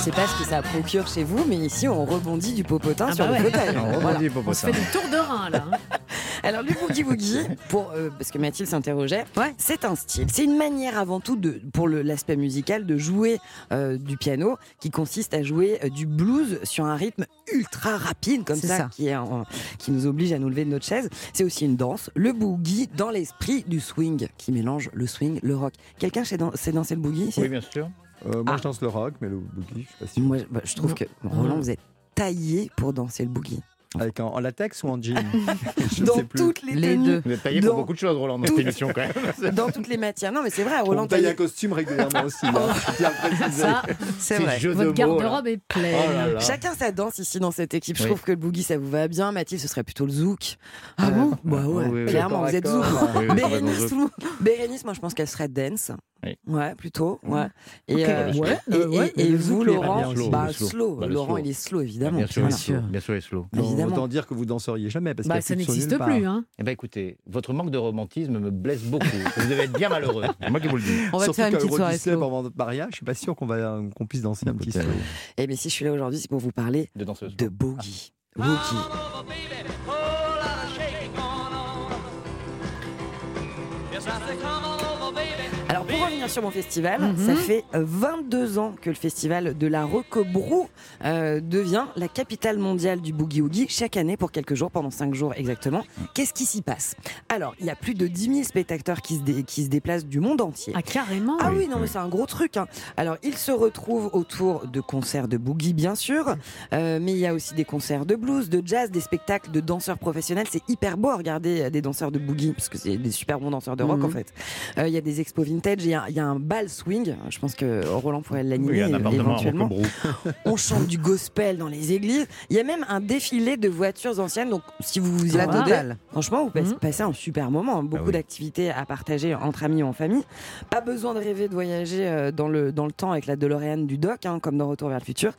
Sais pas ce que ça procure chez vous, mais ici, on rebondit du popotin Ah sur bah le fauteuil. On rebondit Voilà. les popos, On se fait des tours de rein là. Alors le boogie woogie, pour euh, parce que Mathilde s'interrogeait, c'est un style, c'est une manière avant tout de pour l'aspect musical de jouer euh, du piano, qui consiste à jouer euh, du blues sur un rythme ultra rapide comme ça, ça. qui est en- qui nous oblige à nous lever de notre chaise. C'est aussi une danse, le boogie dans l'esprit du swing, qui mélange le swing, le rock. Quelqu'un sait dan- sait danser le boogie ici? Oui, bien sûr. Euh, Ah. Moi, je danse le rock, mais le boogie, je suis pas sûr. Moi, bah, je trouve que Roland, vous êtes taillé pour danser le boogie. Avec en, en latex ou en jean Je Dans sais plus. toutes les, deux. Vous êtes taillé Dans pour beaucoup de choses, Roland, dans cette émission, quand même. dans toutes les matières. Non, mais c'est vrai, On Roland me taille un costume régulièrement aussi. Préciser. Ça, C'est Ces vrai. votre garde-robe est pleine. Oh là là. Chacun sa danse ici dans cette équipe. Je Oui. trouve que le boogie ça vous va bien. Mathilde, ce serait plutôt le zouk. Ah bon Bah ouais, oui, oui. clairement, vous êtes zouk. Bérénice, moi je pense qu'elle serait dance. Oui. Ouais, plutôt. Ouais. Et, euh, Ouais, et, euh, ouais, et- vous, Laurent, bien aussi. bah, Le slow. slow. Bah, le Laurent, slow. il est slow, évidemment. Bien sûr, Voilà. il est slow. Bien sûr, il est slow. Bon, Évidemment. Autant dire que vous danseriez jamais parce Bah, ça n'existe plus. Hein. Eh ben écoutez, votre manque de romantisme me blesse beaucoup. Vous devez être bien malheureux. C'est moi qui vous le dis. On va te Surtout faire une petite soirée slow. pendant notre mariage, je suis pas sûr qu'on puisse danser un petit slow. Eh bien, si je suis là aujourd'hui, c'est pour vous parler De danseuse. de boogie. Woogie. Alors pour revenir sur mon festival, Mhm. ça fait euh, 22 ans que le festival de la Roquebrou euh, devient la capitale mondiale du boogie woogie chaque année pour quelques jours, pendant 5 jours exactement. Qu'est-ce qui s'y passe? Alors il y a plus de 10 000 spectateurs qui se, dé- qui se déplacent du monde entier. Ah, carrément. Ah oui, non, mais c'est un gros truc. hein. Alors, ils se retrouvent autour de concerts de boogie, bien sûr, euh, mais il y a aussi des concerts de blues, de jazz, des spectacles de danseurs professionnels. C'est hyper beau à regarder euh, des danseurs de boogie, parce que c'est des super bons danseurs de rock, Mhm. en fait. Euh, Il y a des expos vintage, il y, a- il y a un bal swing. Je pense que Roland pourrait Oui, l'animer à éventuellement. On chante du gospel dans les églises. Il y a même un défilé de voitures anciennes. Donc, si vous vous y La attendez, franchement, vous passez, Mhm. passez un super moment. Beaucoup Ah oui. d'activités à partager entre amis ou en famille. Pas besoin de rêver de voyager euh, dans le, dans le temps avec la DeLorean du doc, hein, comme dans Retour vers le futur.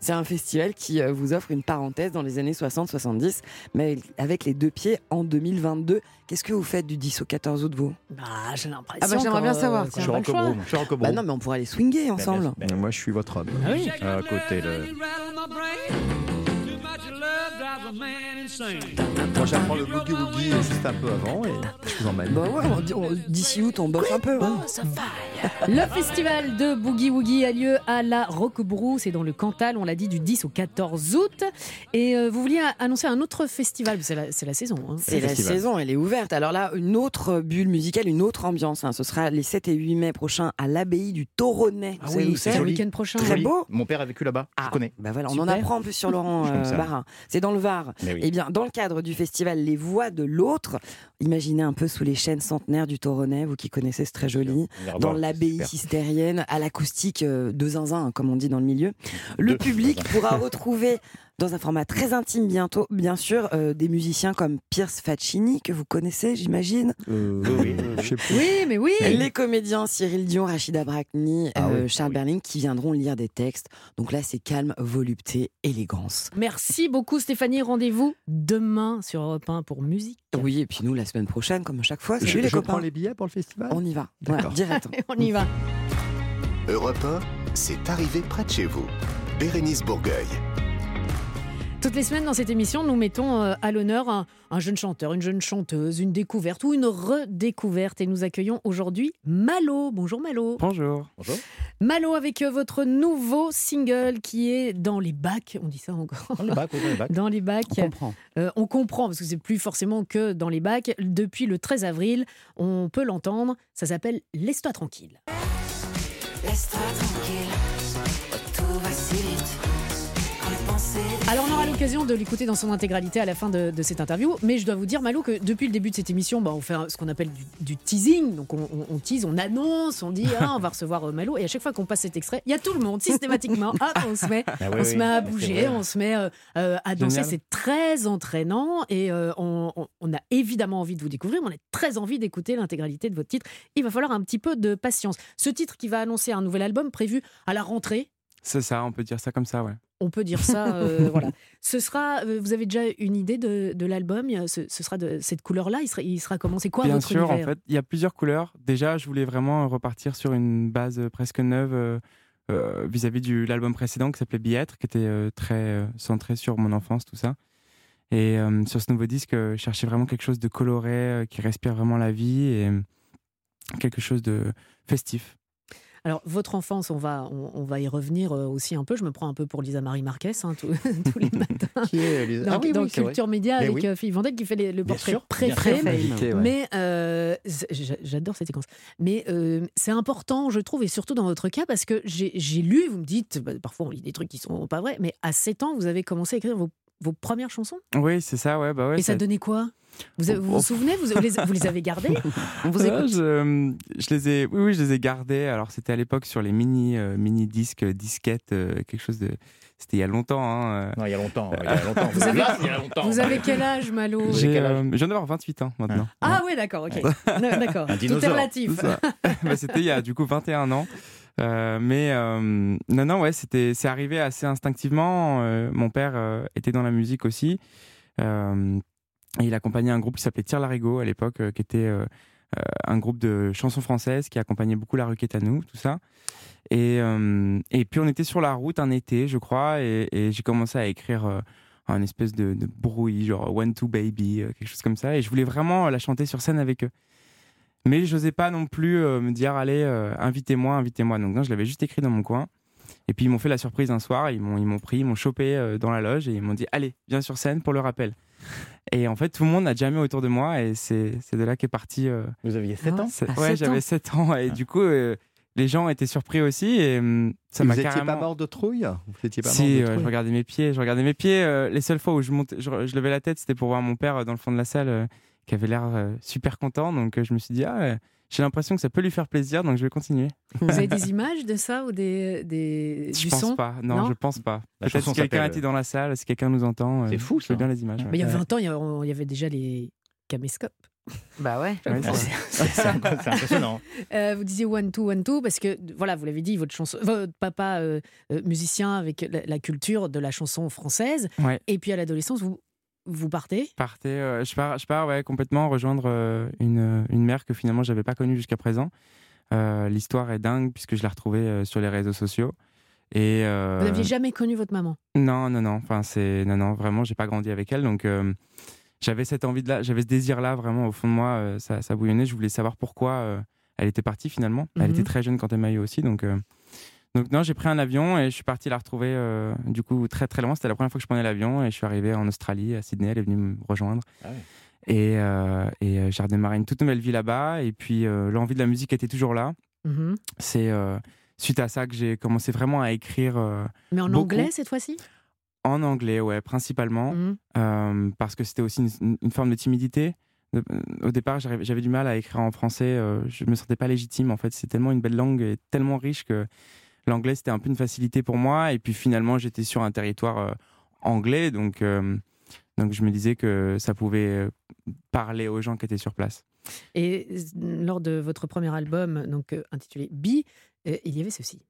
C'est un festival qui euh, vous offre une parenthèse dans les années 60-70, mais avec les deux pieds en 2022. Qu'est-ce que vous faites du 10 au 14 août, vous? Bah, j'ai l'impression. Ah bah j'aimerais bien savoir. Je suis. Rocco je suis Rocco Bah non, mais on pourrait aller swinger ensemble. Moi, je suis votre homme. Ah oui. À côté, le... Moi, j'apprends le boogie woogie juste un peu avant et je vous emmène. Bah ouais, on- on- d'ici août, on bosse un peu. hein. Le festival de Boogie Woogie a lieu à la Roquebrou, c'est dans le Cantal, on l'a dit, du 10 au 14 août. Et euh, vous vouliez annoncer un autre festival, c'est la, c'est la saison. hein. C'est la saison, elle est ouverte. Alors là, une autre bulle musicale, une autre ambiance. hein. Ce sera les 7 et 8 mai prochains à l'abbaye du Toronnet. Ah où c'est? le week-end prochain. Très beau? Mon père a vécu là-bas, je connais. Bah voilà, on Super. en apprend en plus sur Laurent euh. C'est dans le Oui. Eh bien, dans le cadre du festival Les Voix de l'autre, imaginez un peu sous les chaînes centenaires du Toronnet, vous qui connaissez, c'est très joli. Dans l'abbaye cistérienne, à l'acoustique euh, de zinzin, hein, comme on dit dans le milieu. Le public pourra retrouver dans un format très intime bientôt, bien sûr, euh, des musiciens comme Pierce Faccini, que vous connaissez, j'imagine. Euh, Oui, je mais oui. Les comédiens Cyril Dion, Rachida Brakni, Ah euh, oui, Charles Berling qui viendront lire des textes. Donc là, c'est calme, volupté, élégance. Merci beaucoup Stéphanie, rendez-vous demain sur Europe 1 pour musique. Oui, et puis nous, la semaine prochaine, comme chaque fois, Je, salut les je copains. prends les billets pour le festival? On y va, direct. On y va. Europe 1, c'est arrivé près de chez vous. Bérénice Bourgueil. Toutes les semaines dans cette émission, nous mettons euh, à l'honneur un, un jeune chanteur, une jeune chanteuse, une découverte ou une redécouverte. Et nous accueillons aujourd'hui Malo. Bonjour Malo. Bonjour. Bonjour. Malo avec euh, votre nouveau single qui est dans les bacs. On dit ça encore Dans les bacs, oui, dans les bacs. Dans les bacs. On comprend. Euh, on comprend parce que c'est plus forcément que dans les bacs. Depuis le 13 avril, on peut l'entendre. Ça s'appelle Laisse-toi tranquille. Laisse-toi tranquille, Alors on aura l'occasion de l'écouter dans son intégralité à la fin de, de cette interview, mais je dois vous dire Malo que depuis le début de cette émission, bah, on fait un- ce qu'on appelle du, du teasing, donc on, on- on tease, on annonce, on dit ah, on va recevoir euh, Malo, et à chaque fois qu'on passe cet extrait, il y a tout le monde systématiquement, ah, on se met, Ah oui, on se met à bouger, on se met euh, euh, à danser, c'est très entraînant et euh, on, on- on a évidemment envie de vous découvrir, mais on a très envie d'écouter l'intégralité de votre titre. Il va falloir un petit peu de patience. Ce titre qui va annoncer un nouvel album prévu à la rentrée. C'est ça, on peut dire ça comme ça, ouais. On peut dire ça, euh, voilà. Ce sera, euh, vous avez déjà une idée de, de l'album? Ce, ce sera de cette couleur-là il sera, il sera comment? C'est quoi Bien votre sûr, en fait, il y a plusieurs couleurs. Déjà, je voulais vraiment repartir sur une base euh, presque neuve euh, vis-à-vis de l'album précédent qui s'appelait Billettre, qui était euh, très centré sur mon enfance, tout ça. Et sur ce nouveau disque, je cherchais vraiment quelque chose de coloré, qui respire vraiment la vie et quelque chose de festif. Alors, votre enfance, on va, on, on va y revenir euh, aussi un peu. Je me prends un peu pour Lisa Marie Marquez hein, tous, tous les matins. Qui est Lisa- Dans, Ah oui, dans oui. Culture Média Mais avec oui. euh, Philippe Vandel qui fait les- le portrait ouais. Mais euh, j'adore cette séquence. Mais euh, c'est important, je trouve, et surtout dans votre cas, parce que j'ai j'ai lu, vous me dites, bah, parfois on lit des trucs qui sont pas vrais, mais à 7 ans, vous avez commencé à écrire vos, vos premières chansons? Oui, c'est ça, ouais. Bah ouais et ça ça- donnait quoi? Vous, vous vous souvenez vous, vous les, vous les avez gardés? On vous Ah, écoute. je, je les ai, oui, oui, je les ai gardés. Alors, c'était à l'époque sur les mini, euh, mini disques, disquettes, euh, quelque chose de. C'était il y a longtemps. Hein, Non, il y a longtemps. il y a longtemps. Vous avez, Là, il y a longtemps. vous avez quel âge, Malo? J'ai, euh, je viens d'avoir 28 ans maintenant. Ah oui, d'accord, ok. D'accord. Tout est relatif. Bah, c'était il y a du coup 21 ans. Euh, mais euh, non, non, ouais, c'était, c'est arrivé assez instinctivement. Euh, mon père euh, était dans la musique aussi. Il accompagnait un groupe qui s'appelait Tire Larigot à l'époque, euh, qui était euh, euh, un groupe de chansons françaises qui accompagnait beaucoup la Requête à nous, tout ça. Et, puis on était sur la route un été, je crois, et, j'ai commencé à écrire un espèce de, de genre One Two Baby, quelque chose comme ça. Et je voulais vraiment la chanter sur scène avec eux. Mais je n'osais pas non plus me dire, allez, invitez-moi, invitez-moi. Donc non, je l'avais juste écrit dans mon coin. Et puis ils m'ont fait la surprise un soir, ils m'ont, ils m'ont pris, ils m'ont chopé euh, dans la loge et ils m'ont dit, allez, viens sur scène pour le rappel. Et en fait, tout le monde n'a jamais autour de moi et c'est, c'est de là qu'est parti. euh, Vous aviez 7 ans? Ah, Ouais, sept j'avais ans? 7 ans et du coup, euh, les gens étaient surpris aussi et hum, ça Et m'a vous étiez carrément. pas mort de trouille? Vous étiez pas mort Si, de euh, trouille? je regardais mes pieds. Je regardais mes pieds. euh, les seules fois où je, montais, je, je levais la tête, c'était pour voir mon père dans le fond de la salle euh, qui avait l'air euh, super content. Donc euh, je me suis dit, ah, euh, j'ai l'impression que ça peut lui faire plaisir, donc je vais continuer. Vous avez des images de ça ou des, des Je du pense son pas. Non, je pense pas. Peut-être si quelqu'un était dans la salle, si quelqu'un nous entend. C'est fou, Je veux bien les images. ouais. Mais il y a Ouais. 20 ans, il y avait déjà les caméscopes. Bah ouais. Ouais, c'est- impressionnant. Euh, vous disiez one two one two parce que voilà vous l'avez dit votre chanson votre papa euh, euh, musicien avec la, la culture de la chanson française Ouais. et puis à l'adolescence vous vous partez Partez, euh, je pars, je pars ouais, complètement rejoindre euh, une, une mère que finalement j'avais pas connue jusqu'à présent. Euh, L'histoire est dingue puisque je l'ai retrouvée euh, sur les réseaux sociaux. Et, euh, Vous n'aviez jamais connu votre maman non, non, non. Enfin, c'est non, non. Vraiment, j'ai pas grandi avec elle, donc euh, j'avais cette envie de là, j'avais ce désir là, vraiment au fond de moi, euh, ça, ça bouillonnait. Je voulais savoir pourquoi euh, elle était partie finalement. Elle Mhm. était très jeune quand elle m'a eu aussi, donc. Donc non, j'ai pris un avion et je suis parti la retrouver euh, du coup très très loin. C'était la première fois que je prenais l'avion et je suis arrivé en Australie, à Sydney. Elle est venue me rejoindre. Et, euh, et euh, j'ai redémarré une toute nouvelle vie là-bas. Et puis euh, l'envie de la musique était toujours là. Mhm. C'est euh, suite à ça que j'ai commencé vraiment à écrire. euh, Mais en beaucoup. anglais cette fois-ci? En anglais, ouais, principalement. Mhm. Euh, parce que c'était aussi une, une forme de timidité. Au départ, j'avais du mal à écrire en français. euh, je me sentais pas légitime. En fait, c'est tellement une belle langue et tellement riche que l'anglais c'était un peu une facilité pour moi. Et puis finalement, j'étais sur un territoire euh, anglais, donc euh, donc je me disais que ça pouvait euh, parler aux gens qui étaient sur place. Et lors de votre premier album, donc intitulé Bi, il y avait ceci.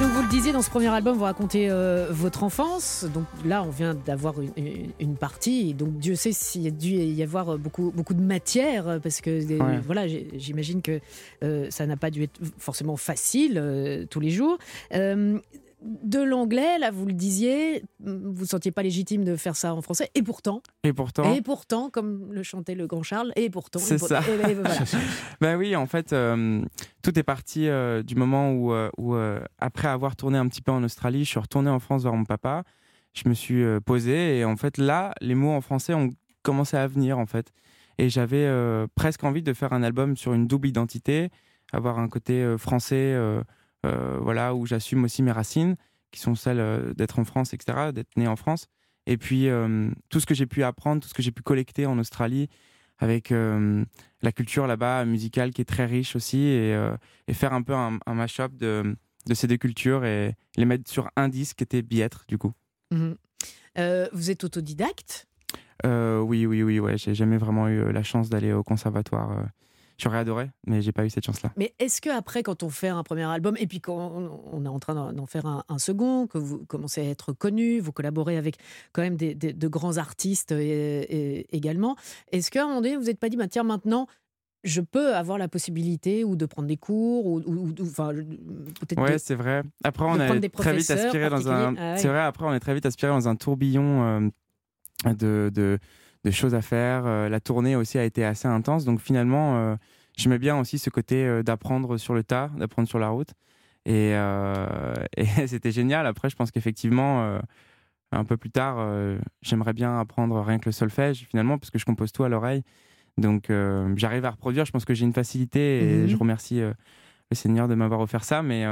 Donc vous le disiez dans ce premier album, vous racontez euh, votre enfance. Donc là, on vient d'avoir une, une- une partie. Donc Dieu sait s'il y a dû y avoir beaucoup, beaucoup de matière, euh, parce que euh, Ouais. voilà, j'imagine que euh, ça n'a pas dû être forcément facile euh, tous les jours. De l'anglais, là, vous le disiez, vous ne sentiez pas légitime de faire ça en français. Et pourtant, Et pourtant, et pourtant, comme le chantait le grand Charles, et pourtant, C'est pour- ça. et- et voilà. Ben oui, en fait, euh, tout est parti euh, du moment où, euh, où, euh, après avoir tourné un petit peu en Australie, je suis retourné en France voir mon papa. Je me suis posé et en fait, là, les mots en français ont commencé à venir, en fait. Et j'avais presque envie de faire un album sur une double identité, avoir un côté français, voilà, où j'assume aussi mes racines, qui sont celles euh, d'être en France, etc., d'être né en France. Et puis, euh, tout ce que j'ai pu apprendre, tout ce que j'ai pu collecter en Australie, avec euh, la culture là-bas musicale qui est très riche aussi et, euh, et faire un peu un, un mash-up de, de ces deux cultures et les mettre sur un disque qui était Biêtre du coup. Euh, vous êtes autodidacte? Euh, oui, oui, oui, ouais, j'ai jamais vraiment eu euh, la chance d'aller au conservatoire. J'aurais adoré, mais j'ai pas eu cette chance-là. Mais est-ce que après, quand on fait un premier album, et puis quand on est en train d'en- faire un, un second, que vous commencez à être connu, vous collaborez avec quand même des, des- de grands artistes et- également, est-ce qu'à un moment donné, vous n'êtes pas dit, bah, tiens, maintenant, je peux avoir la possibilité ou de prendre des cours, ou, ou- ou- enfin, peut-être Ouais, c'est vrai. Après, on est très vite aspiré dans un. Ah ouais. C'est vrai. Après, on est très vite aspiré dans un tourbillon euh, de, de, de choses à faire. Euh, la tournée aussi a été assez intense, donc finalement, euh, j'aimais bien aussi ce côté euh, d'apprendre sur le tas, d'apprendre sur la route, et, et c'était génial. Après, je pense qu'effectivement. un peu plus tard, j'aimerais bien apprendre rien que le solfège, finalement, parce que je compose tout à l'oreille. Donc, j'arrive à reproduire. Je pense que j'ai une facilité et Mhm. je remercie le Seigneur de m'avoir offert ça. Mais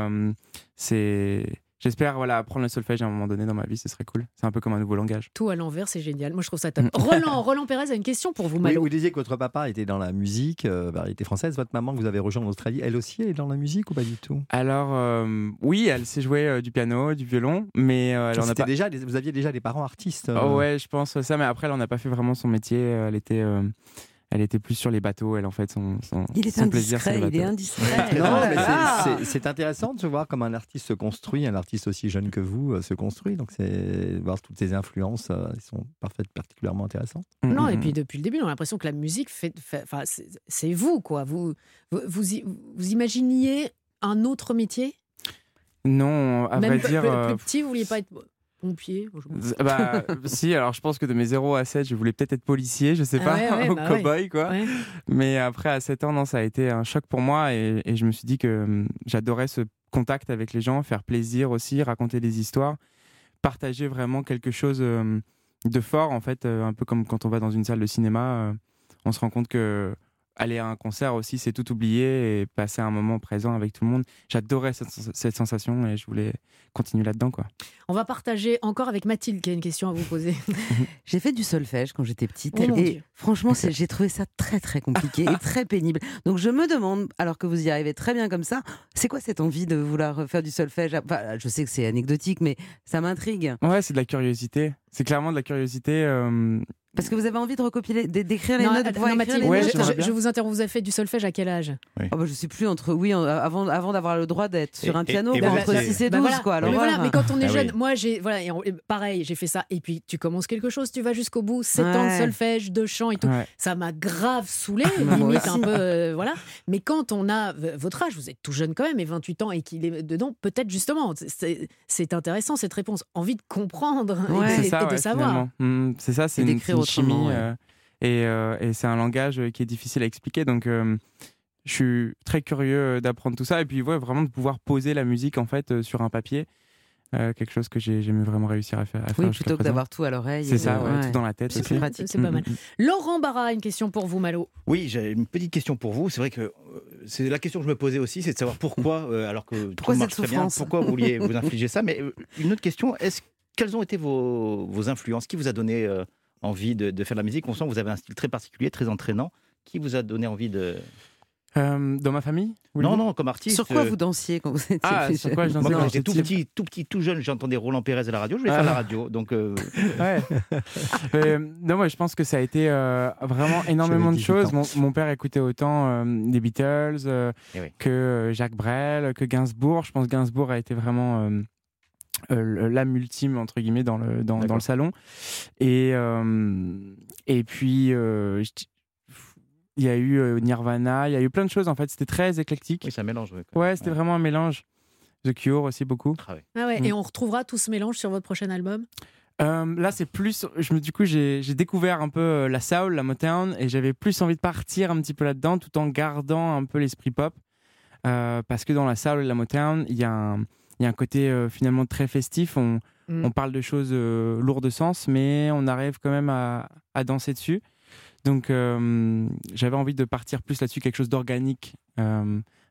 c'est. J'espère voilà, apprendre le solfège à un moment donné dans ma vie, ce serait cool. C'est un peu comme un nouveau langage. Tout à l'envers, c'est génial. Moi, je trouve ça top. Roland, Roland Pérez a une question pour vous, Oui, Malo. vous disiez que votre papa était dans la musique, euh, variété française. Votre maman que vous avez rejoint en Australie, elle aussi est dans la musique ou pas du tout? Alors, euh, oui, elle sait jouer euh, du piano, du violon, mais euh, elle en a C'était pas. déjà, vous aviez déjà des parents artistes. euh, Oh ouais, je pense ça, mais après, elle en a pas fait vraiment son métier. Elle était, euh, elle était plus sur les bateaux. Elle, en fait, son, son, Il est son plaisir, c'est il est indiscret. Non, mais Ah. c'est- c'est- c'est intéressant de voir comment un artiste se construit, un artiste aussi jeune que vous euh, se construit. Donc, c'est voir toutes ces influences, euh, ils sont parfaites, particulièrement intéressantes. Mm, Non, et puis depuis le début, on a l'impression que la musique fait. Enfin, c'est c'est vous, quoi. Vous, vous, vous, imaginiez un autre métier? Non, à Même vrai dire. plus- euh, plus petit, vous vouliez pas être pompier Bah, si, alors je pense que de mes 0 à 7, je voulais peut-être être policier, je sais Ah pas, ouais, ouais, ou bah ouais. cow-boy, quoi. Mais après, à 7 ans, non, ça a été un choc pour moi et, et je me suis dit que hum, j'adorais ce contact avec les gens, faire plaisir aussi, raconter des histoires, partager vraiment quelque chose euh, de fort, en fait, euh, un peu comme quand on va dans une salle de cinéma, euh, on se rend compte que aller à un concert aussi, c'est tout oublier et passer un moment présent avec tout le monde. J'adorais cette, cette sensation et je voulais continuer là-dedans, quoi. On va partager encore avec Mathilde qui a une question à vous poser. J'ai fait du solfège quand j'étais petite Oh mon et Dieu. franchement, c'est- j'ai trouvé ça très très compliqué et très pénible. Donc je me demande, alors que vous y arrivez très bien comme ça, c'est quoi cette envie de vouloir faire du solfège? Enfin, Je sais que c'est anecdotique, mais ça m'intrigue. Ouais, c'est de la curiosité. C'est clairement de la curiosité. euh, Parce que vous avez envie de recopier, les- d'écrire les Non, notes, non, Mathilde, les Ouais, notes. j'aimerais je, vous interromps, vous avez fait du solfège à quel âge? Oh, bah, je sais plus entre oui avant avant d'avoir le droit d'être sur Et- un et- piano et bah, vous entre étiez- 6 et 12 Bah voilà. quoi. mais, Alors voilà, mais quand on est Ah jeune, oui. moi j'ai voilà, et on- et pareil, j'ai fait ça et puis tu commences quelque chose, tu vas jusqu'au bout, 7 ans de solfège, de chant et tout. Ouais. Ça m'a grave saoulé, Moi limite un peu euh, voilà. Mais quand on a votre âge, vous êtes tout jeune quand même et 28 ans et qu'il est dedans, peut-être justement, c'est- intéressant cette réponse, envie de comprendre et- Ouais. de savoir. finalement. Mm, c'est ça, c'est une, une chimie ouais. euh, et, euh, et c'est un langage euh, qui est difficile à expliquer. Donc, euh, je suis très curieux d'apprendre tout ça et puis ouais, vraiment de pouvoir poser la musique en fait euh, sur un papier, Euh, quelque chose que j'ai jamais vraiment réussi à faire. à faire Oui, plutôt que d'avoir tout à l'oreille. C'est ça, ouais, ouais. tout dans la tête C'est pratique. C'est pas Mm, mal. mm, mm. Laurent Barra, une question pour vous, Malo. Oui, j'ai une petite question pour vous. C'est vrai que c'est la question que je me posais aussi, c'est de savoir pourquoi, euh, alors que Pourquoi tout cette marche très bien, souffrance? pourquoi vous vouliez vous infliger ça? Mais une autre question, est-ce quelles ont été vos, vos influences? Qui vous a donné euh, envie de, de faire de la musique? On sent que vous avez un style très particulier, très entraînant. Qui vous a donné envie de Euh, dans ma famille Non, non, comme artiste. Sur quoi euh, vous dansiez quand vous étiez Ah, plus sur quoi je dansais Moi, quand j'étais tout petit, tout petit, tout jeune, j'entendais Roland Pérez à la radio. Je vais Ah. faire la radio. Donc, euh, Ouais. Mais, non, moi, je pense que ça a été euh, vraiment énormément de 18 choses. Mon, mon père écoutait autant euh, des Beatles euh, Eh oui. que euh, Jacques Brel, que Gainsbourg. Je pense que Gainsbourg a été vraiment euh, l'âme ultime entre guillemets dans le dans, le salon. Et euh, et puis euh, il y a eu euh, Nirvana, il y a eu plein de choses en fait. C'était très éclectique. oui, ça mélange. ouais, Ouais, c'était vraiment un mélange. The Cure aussi beaucoup. Ah ouais. Ah ouais, Mm. Et on retrouvera tout ce mélange sur votre prochain album? Euh, là, c'est plus. Je me, du coup, j'ai j'ai découvert un peu euh, la soul, la Motown, et j'avais plus envie de partir un petit peu là-dedans, tout en gardant un peu l'esprit pop, Euh, parce que dans la soul et la Motown, il y a un, il y a un côté euh, finalement très festif. On, Mm. on parle de choses euh, lourdes de sens, mais on arrive quand même à, à danser dessus. Donc, euh, j'avais envie de partir plus là-dessus, quelque chose d'organique,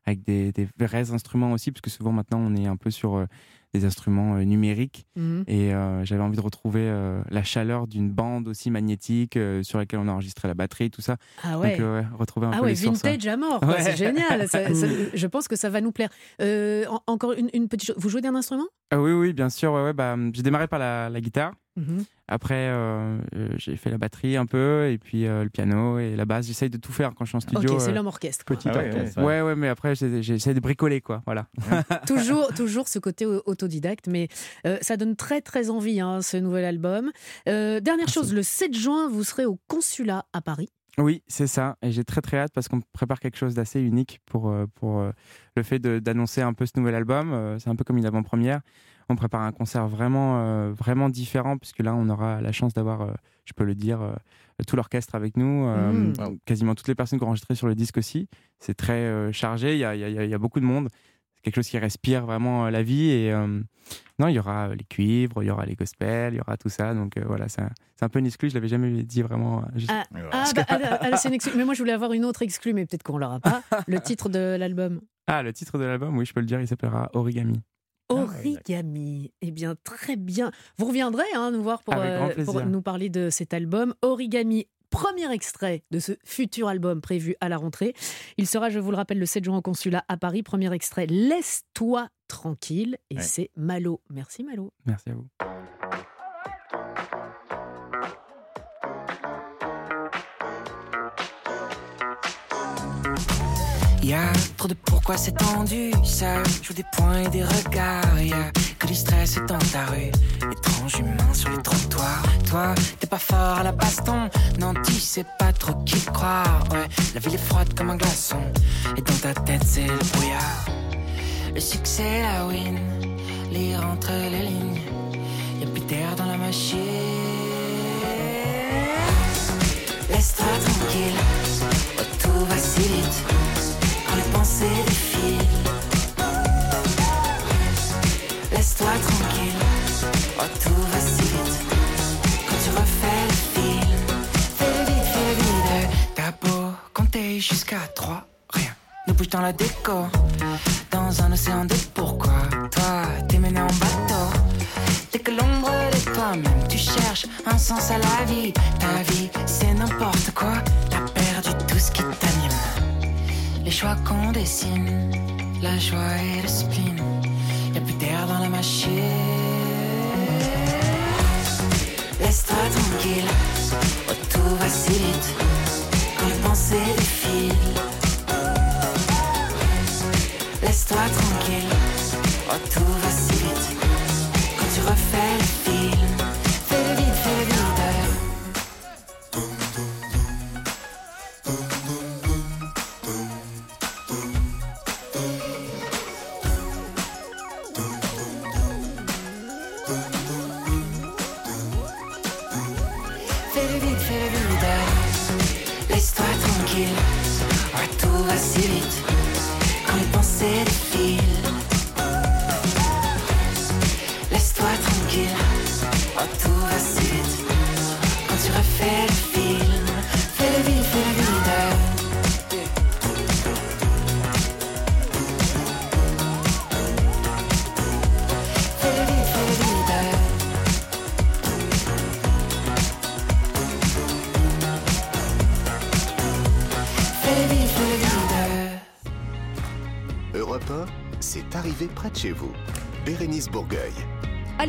avec des, des vrais instruments aussi, parce que souvent maintenant on est un peu sur euh, des instruments euh, numériques. Mhm. Et euh, j'avais envie de retrouver la chaleur d'une bande aussi magnétique sur laquelle on a enregistré la batterie, tout ça. Ah ouais. Donc, ouais, retrouver un Ah peu ouais, les sources, vintage ouais. à mort, Ouais. c'est génial. Ça- ça- je pense que ça va nous plaire. En- encore une, une petite chose. Vous jouez d'un instrument? Ah oui, oui, bien sûr. Bah, j'ai démarré par la, la guitare. Mhm. Après, euh, euh, j'ai fait la batterie un peu, et puis euh, le piano et la basse. J'essaye de tout faire quand je suis en studio. Ok, c'est euh, l'homme orchestre. quoi. Petit Ah ouais, orchestre. Ouais, ouais, mais après, j'essaie de bricoler, quoi. Voilà. toujours, toujours ce côté au- autodidacte, mais euh, ça donne très très envie hein, ce nouvel album. Euh, dernière chose, le 7 juin, vous serez au consulat à Paris. Oui, c'est ça. Et j'ai très très hâte parce qu'on prépare quelque chose d'assez unique pour, euh, pour euh, le fait de- d'annoncer un peu ce nouvel album. Euh, C'est un peu comme une avant-première. On prépare un concert vraiment, vraiment différent puisque là, on aura la chance d'avoir, je peux le dire, tout l'orchestre avec nous. euh, Mhm. Quasiment toutes les personnes qui ont enregistré sur le disque aussi. C'est très chargé. Il y a, il y a- il y a beaucoup de monde. Quelque chose qui respire vraiment euh, la vie. Et euh, non, il y aura les cuivres, il y aura les gospels, il y aura tout ça. Donc euh, voilà, c'est un, c'est un peu une exclue. Je l'avais jamais dit vraiment. euh, juste- Ah, ah, bah, ah, ah, c'est une exclu. Mais moi, je voulais avoir une autre exclue, mais peut-être qu'on l'aura pas. Le titre de l'album. Ah, le titre de l'album, oui, je peux le dire, il s'appellera Origami. Origami. Eh bien, très bien. Vous reviendrez hein, nous voir pour, euh, nous parler de cet album. Origami, premier extrait de ce futur album prévu à la rentrée. Il sera, je vous le rappelle, le 7 juin au consulat à Paris. Premier extrait, Laisse-toi tranquille. Et Ouais. c'est Malo. Merci Malo. Merci à vous. Y a trop de pourquoi c'est tendu, ça joue des points et des regards. Y a que du stress dans ta rue, étrange humain sur les trottoirs. Toi, t'es pas fort à la baston, non, tu sais pas trop qui croire. Ouais, la ville est froide comme un glaçon, et dans ta tête c'est le brouillard. Le succès, la win, lire entre les lignes, y a plus d'air dans la machine. Laisse-toi tranquille, oh, tout va si vite les pensées défilent. Laisse-toi tranquille, oh tout va si vite. Quand tu refais le film, fais vite, fais vite. T'as beau compter jusqu'à trois, rien ne bouge dans la déco. Dans un océan de pourquoi, toi t'es mené en bateau. Dès que l'ombre de toi-même, tu cherches un sens à la vie. Ta vie, c'est n'importe quoi. T'as perdu tout ce qui t'anime. Les choix qu'on dessine, la joie et le spleen. Y'a plus d'air dans la machine. Laisse-toi tranquille, oh, tout va si vite quand les pensées défilent. Laisse-toi tranquille, oh, tout va si vite quand tu refais le film.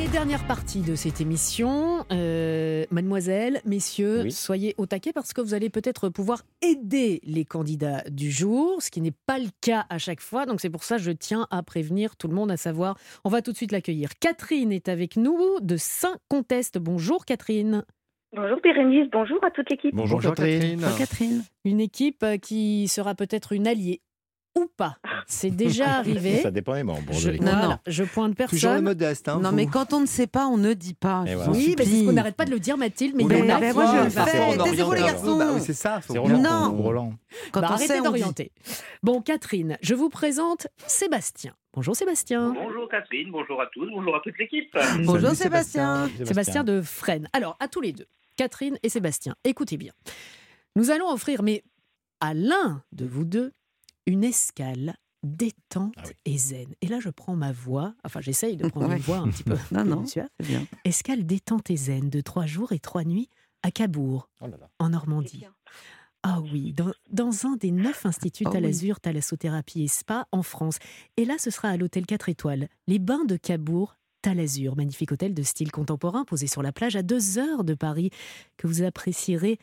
Allez, dernière partie de cette émission. Euh, mademoiselle, messieurs, Oui. soyez au taquet parce que vous allez peut-être pouvoir aider les candidats du jour, ce qui n'est pas le cas à chaque fois. Donc c'est pour ça que je tiens à prévenir tout le monde à savoir. On va tout de suite l'accueillir. Catherine est avec nous de Saint-Contest. Bonjour Catherine. Bonjour Bérénice, bonjour à toute l'équipe. Bonjour, Catherine. Catherine. Une équipe euh, qui sera peut-être une alliée ou pas. C'est déjà arrivé. Ça dépend des membres. Je, de- voilà, je pointe personne. Toujours le modeste. Hein, non, vous. mais quand on ne sait pas, on ne dit pas. Et voilà. Oui, mais c'est ce supplie. qu'on n'arrête pas de le dire, Mathilde. Mais Oui, il y en mais a ben qui moi, je le faire. fais. Taisez-vous les garçons. Bah oui, c'est ça. faut Roland. Non. Roland. Quand Bah, on arrêtez d'orienter. Bon, Catherine, je vous présente Sébastien. Bonjour Sébastien. Bonjour Catherine, bonjour à tous, bonjour à toute l'équipe. Bonjour Sébastien. Sébastien de Fresnes. Alors, à tous les deux, Catherine et Sébastien, écoutez bien. Nous allons offrir, mais à l'un de vous deux, une escale détente Ah et zen. Et là, je prends ma voix, enfin, j'essaye de prendre Ouais. une voix un petit peu. Non, non, suave. c'est bien. Escale détente et zen de trois jours et trois nuits à Cabourg, Oh en Normandie. Ah oui, dans, dans un des neuf instituts Ah oui. Talazur, Thalassothérapie et Spa en France. Et là, ce sera à l'hôtel 4 étoiles, les Bains de Cabourg, Talazur, magnifique hôtel de style contemporain posé sur la plage à deux heures de Paris, que vous apprécierez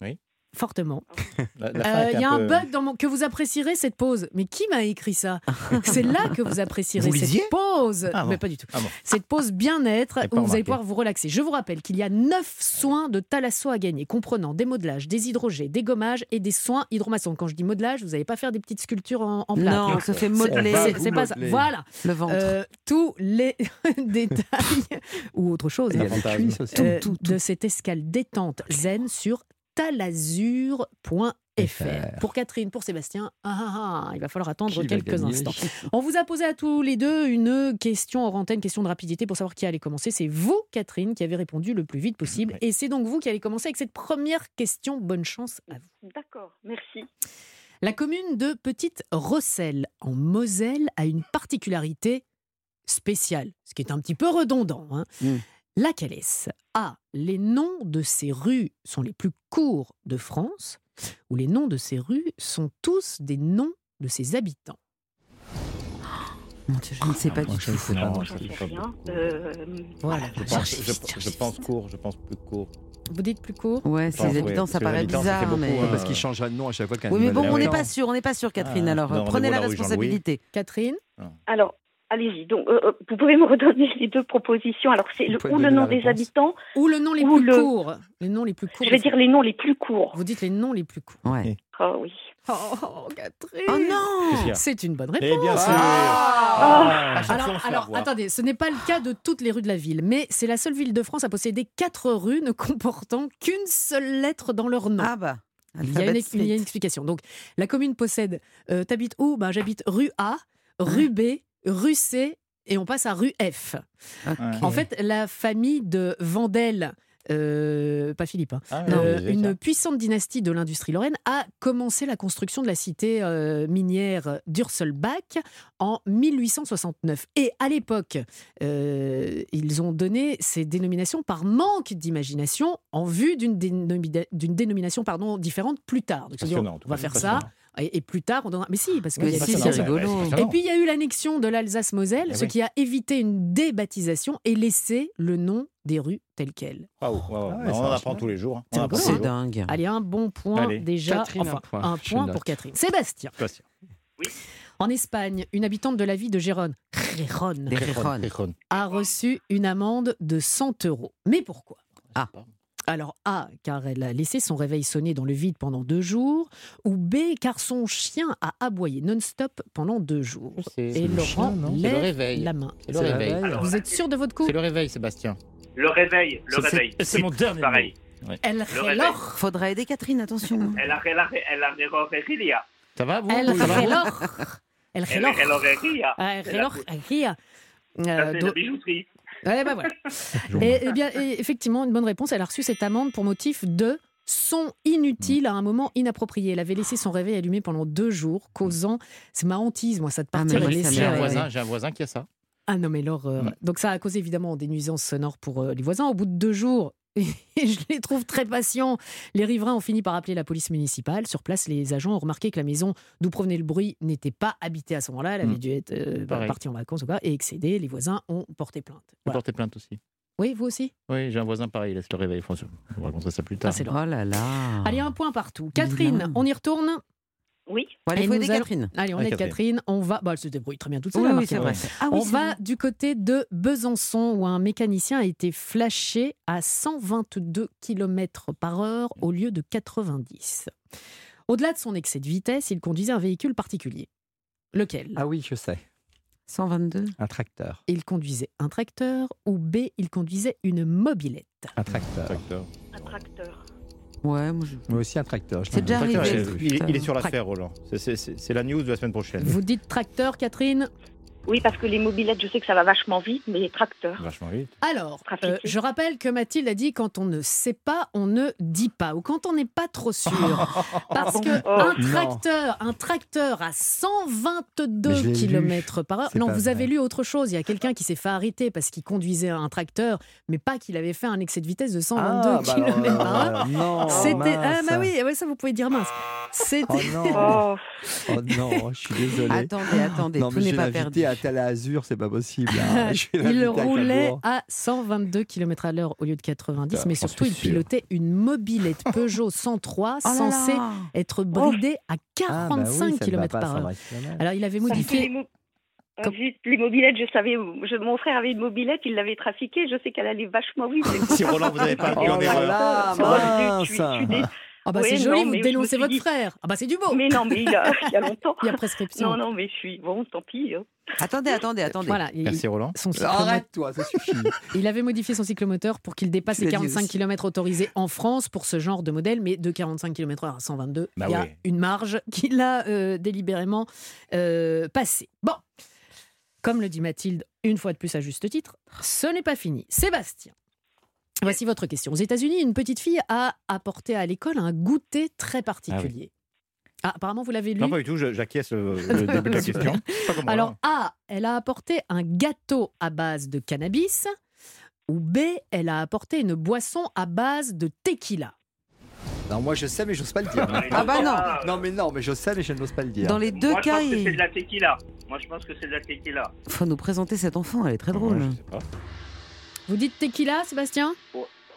Oui. Fortement. La Euh, Il y a un bug dans mon... que vous apprécierez cette pause. Mais qui m'a écrit ça C'est là que vous apprécierez Vous cette pause. Ah bon. Mais pas du tout. Ah bon. Cette pause bien-être où vous allez pouvoir vous relaxer. Je vous rappelle qu'il y a neuf soins de thalasso à gagner, comprenant des modelages, des hydrogés, des gommages et des soins hydromassons. Quand je dis modelage, vous n'allez pas faire des petites sculptures en, en plâtre. Non, on se fait modeler. c'est- pas ça. Voilà. Le ventre. Euh, tous les détails ou autre chose Il y a hein, cuisses Tout, de cette escale détente zen sur talazur.fr. Pour Catherine, pour Sébastien, ah, ah, ah, il va falloir attendre Qui quelques instants. On vous a posé à tous les deux une question hors antenne, question de rapidité pour savoir qui allait commencer. C'est vous, Catherine, qui avez répondu le plus vite possible. Et c'est donc vous qui allez commencer avec cette première question. Bonne chance à vous. D'accord, merci. La commune de Petite Rosselle, en Moselle, a une particularité spéciale, ce qui est un petit peu redondant. hein. Laquelle est-ce? A. Les noms de ces rues sont les plus courts de France, ou les noms de ces rues sont tous des noms de ses habitants? Mon Dieu, je ne sais pas du Je tout. pas. Sais. Euh, Voilà. Je pense, je, pense court, je pense plus court. Vous dites plus court? Ouais, ces habitants, ça paraît bizarre, beaucoup, mais. hein, Parce qu'ils changent de nom à chaque fois qu'un Oui, mais bon, on n'est pas sûr, on n'est pas sûr, Catherine. Ah, alors, non, prenez la responsabilité. Catherine? Alors, allez-y. Donc, euh, euh, vous pouvez me redonner les deux propositions. Alors, c'est le, ou le nom des habitants. Ou le nom les plus le- courts. Les noms les plus courts. Je vais dire les noms les plus courts. Vous dites les noms les plus courts. Ouais. Ah oui. Oh, Catherine Oh Qu'est-ce non C'est une bonne Eh réponse. bien, c'est. Ah fois, on alors, attendez, ce n'est pas le cas de toutes les rues de la ville, mais c'est la seule ville de France à posséder quatre rues ne comportant qu'une seule lettre dans leur nom. Ah bah. il, y a une, Alphabet il y a une Street. explication. Donc, la commune possède. Euh, T'habites où? Ben, J'habite rue A, rue B, rue C, et on passe à rue F. En fait, la famille de Vandel. euh, pas Philippe, hein, Ah, euh, une puissante dynastie de l'industrie lorraine a commencé la construction de la cité euh, minière d'Urselbach en 1869. Et à l'époque, ils ont donné ces dénominations par manque d'imagination en vue d'une dénomina- d'une dénomination pardon, différente plus tard. Donc, on va faire ça, Et, et plus tard, on donnera. Mais si, parce qu'il Mais y a si, c'est rigolo. Et puis il y a eu l'annexion de l'Alsace-Moselle, Eh ce oui. qui a évité une débaptisation et laissé le nom des rues telles quelles. Waouh, waouh. Ah ouais, on ça en apprend tous les jours. hein. C'est On les hein. Dingue. Allez, un bon point Allez. déjà. Catherine, un enfin, point. un point pour Catherine. Sébastien. Sébastien. En Espagne, une habitante de la ville de Gérone, Gérone, Des Gérone. Gérone. a reçu une amende de 100 euros. Mais pourquoi? Ah. Alors A, car elle a laissé son réveil sonner dans le vide pendant deux jours, ou B, car son chien a aboyé non-stop pendant deux jours. Et Laurent chien, C'est le lève réveil. la main. C'est le réveil. Alors, Vous êtes sûr de votre coup C'est le réveil, Sébastien. Le réveil, le réveil. c'est mon dernier Pareil. El Le réveil. reloj. Faudra aider Catherine, attention. Elle a elle a elle a relojería. Ça va, vous El reloj. El reloj. El C'est la- reloj. Ça, Euh, C'est do- la bijouterie. Ouais, bah voilà. et, eh bien, et effectivement, une bonne réponse. Elle a reçu cette amende pour motif de son inutile à un moment inapproprié. Elle avait laissé son réveil allumé pendant deux jours, causant. C'est ma hantise, moi, ça de Ah, partir et ça laisser. J'ai un m'est- euh, voisin, j'ai un voisin qui a ça. Ah non, mais l'horreur. Donc ça a causé évidemment des nuisances sonores pour euh, les voisins. Au bout de deux jours, et je les trouve très patients, les riverains ont fini par appeler la police municipale. Sur place, les agents ont remarqué que la maison d'où provenait le bruit n'était pas habitée à ce moment-là. Elle avait Mm. dû être euh, Pareil. partie en vacances ou quoi, et excédée. Les voisins ont porté plainte. Vous Voilà. portez plainte aussi? Oui, vous aussi? Oui, j'ai un voisin pareil, il laisse le réveil. François. On va raconter ça plus tard. Ah, c'est Oh là là. Allez, un point partout. Catherine, on y retourne? Oui. Bon, allez, faut aider allons- Catherine. Allez, on aide Catherine. Catherine. On va. Bah, elle se débrouille très bien toute seule. Oui, la oui, c'est vrai. Ah oui, on va vrai. du côté de Besançon où un mécanicien a été flashé à 122 km par heure au lieu de 90. Au-delà de son excès de vitesse, il conduisait un véhicule particulier. Lequel? Ah oui, je sais. 122. Un tracteur. Il conduisait un tracteur ou B, il conduisait une mobilette. Un tracteur. Un tracteur. Ouais, moi je... Moi aussi un tracteur. je C'est déjà arrivé. Il, il- est sur l'affaire, Roland. C'est- C'est c'est- c'est la news de la semaine prochaine. Vous dites tracteur, Catherine? Oui, parce que les mobilettes, je sais que ça va vachement vite, mais les tracteurs. Vachement vite. Alors, euh, je rappelle que Mathilde a dit quand on ne sait pas, on ne dit pas, ou quand on n'est pas trop sûr. Parce que Oh. un Non. tracteur, un tracteur à Mais 122 je l'ai km par heure. Non, vous vrai. avez lu autre chose. Il y a quelqu'un qui s'est fait arrêter parce qu'il conduisait un tracteur, mais pas qu'il avait fait un excès de vitesse de 122 Ah, bah alors, km par heure. Non, C'était ah bah oui, ouais, ça vous pouvez dire mince. C'était Oh non. Oh, Oh non, je suis désolé. Attendez, attendez, non, tout mais n'est pas invité à Azur, c'est pas possible. hein. Il à roulait à 122 km à l'heure au lieu de 90, Putain, mais surtout il pilotait une mobilette Peugeot 103 Oh là censée là. être bridée à Ah, bah oui, 45 ça ne va km par heure. Alors il avait modifié. mo- Comme- zut, les mobilettes, je savais, je- mon frère avait une mobilette, il l'avait trafiquée, je sais qu'elle allait vachement vite. Si Roland, vous n'avez pas appris en Oh là erreur. Oh, Ah bah c'est joli, non, vous dénoncez votre dit- frère. Ah bah c'est du beau. Mais non, mais il, a, il y a longtemps. Il y a prescription. Non, non, mais je suis. Bon, tant pis. hein. Attendez, attendez, attendez. Voilà, il, Merci, Roland. son cycle Arrête-toi, ça suffit. il avait modifié son cyclomoteur pour qu'il dépasse les l'as dit 45 aussi. km autorisés en France pour ce genre de modèle, mais de 45 km/h à 122, Bah il y a oui. une marge qu'il a euh, délibérément euh, passée. Bon, comme le dit Mathilde, une fois de plus à juste titre, ce n'est pas fini. Sébastien. Voici votre question. Aux États-Unis, une petite fille a apporté à l'école un goûter très particulier. Ah, apparemment, vous l'avez lu. Non, pas du tout, je- j'acquiesce le, le début de la question. Pas Alors, Roland. A, elle a apporté un gâteau à base de cannabis. Ou B, elle a apporté une boisson à base de tequila. Non, moi je sais, mais j'ose pas le dire. Ah bah non. Non, mais non, mais je sais, mais je n'ose pas le dire. Dans les deux Moi, je cas, pense que c'est de la tequila. Moi, je pense que c'est de la tequila. faut nous présenter cet enfant, elle est très Ouais, drôle. je sais pas. Vous dites tequila, Sébastien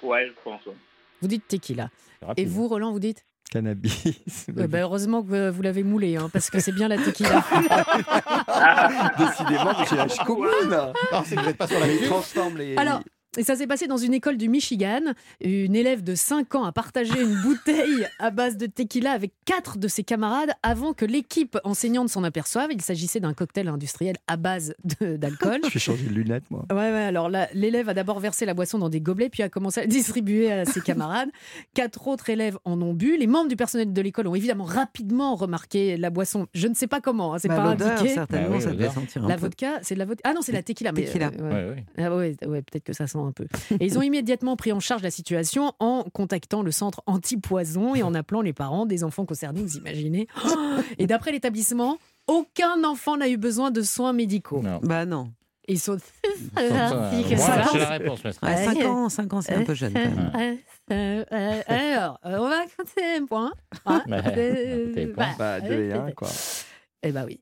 Ouais, je pense. Vous dites tequila. Et vous, Roland, vous dites Cannabis. Ben, Heureusement que vous- l'avez moulé, hein, parce que c'est bien la tequila. Décidément, j'ai la commune. Non, c'est n'êtes pas sur la les. Alors, et ça s'est passé dans une école du Michigan. Une élève de 5 ans a partagé une bouteille à base de tequila avec quatre de ses camarades avant que l'équipe enseignante s'en aperçoive. Il s'agissait d'un cocktail industriel à base de- d'alcool. Je vais changer de lunettes, moi. Ouais, ouais, alors là, l'élève a d'abord versé la boisson dans des gobelets, puis a commencé à la distribuer à ses camarades. Quatre autres élèves en ont bu. Les membres du personnel de l'école ont évidemment rapidement remarqué la boisson. Je ne sais pas comment, hein, c'est Bah, pas l'odeur, indiqué. certainement, Ah oui, ça devait l'odeur. sentir un La peu. vodka, c'est de la vodka. Ah non, c'est la tequila. Mais, Tequila. euh, ouais. Ouais, ouais. Ah ouais, ouais, peut-être que ça sent un peu. Et ils ont immédiatement pris en charge la situation en contactant le centre anti-poison et en appelant les parents des enfants concernés, vous imaginez. Et d'après l'établissement, aucun enfant n'a eu besoin de soins médicaux. Non. Bah non. Ils sont. Ouais, cinq ans, cinq ans, c'est un peu jeune, quand même. Euh, euh, alors, euh, on va compter un point. Hein tes points. Bah, deux et un, quoi. Eh bah oui.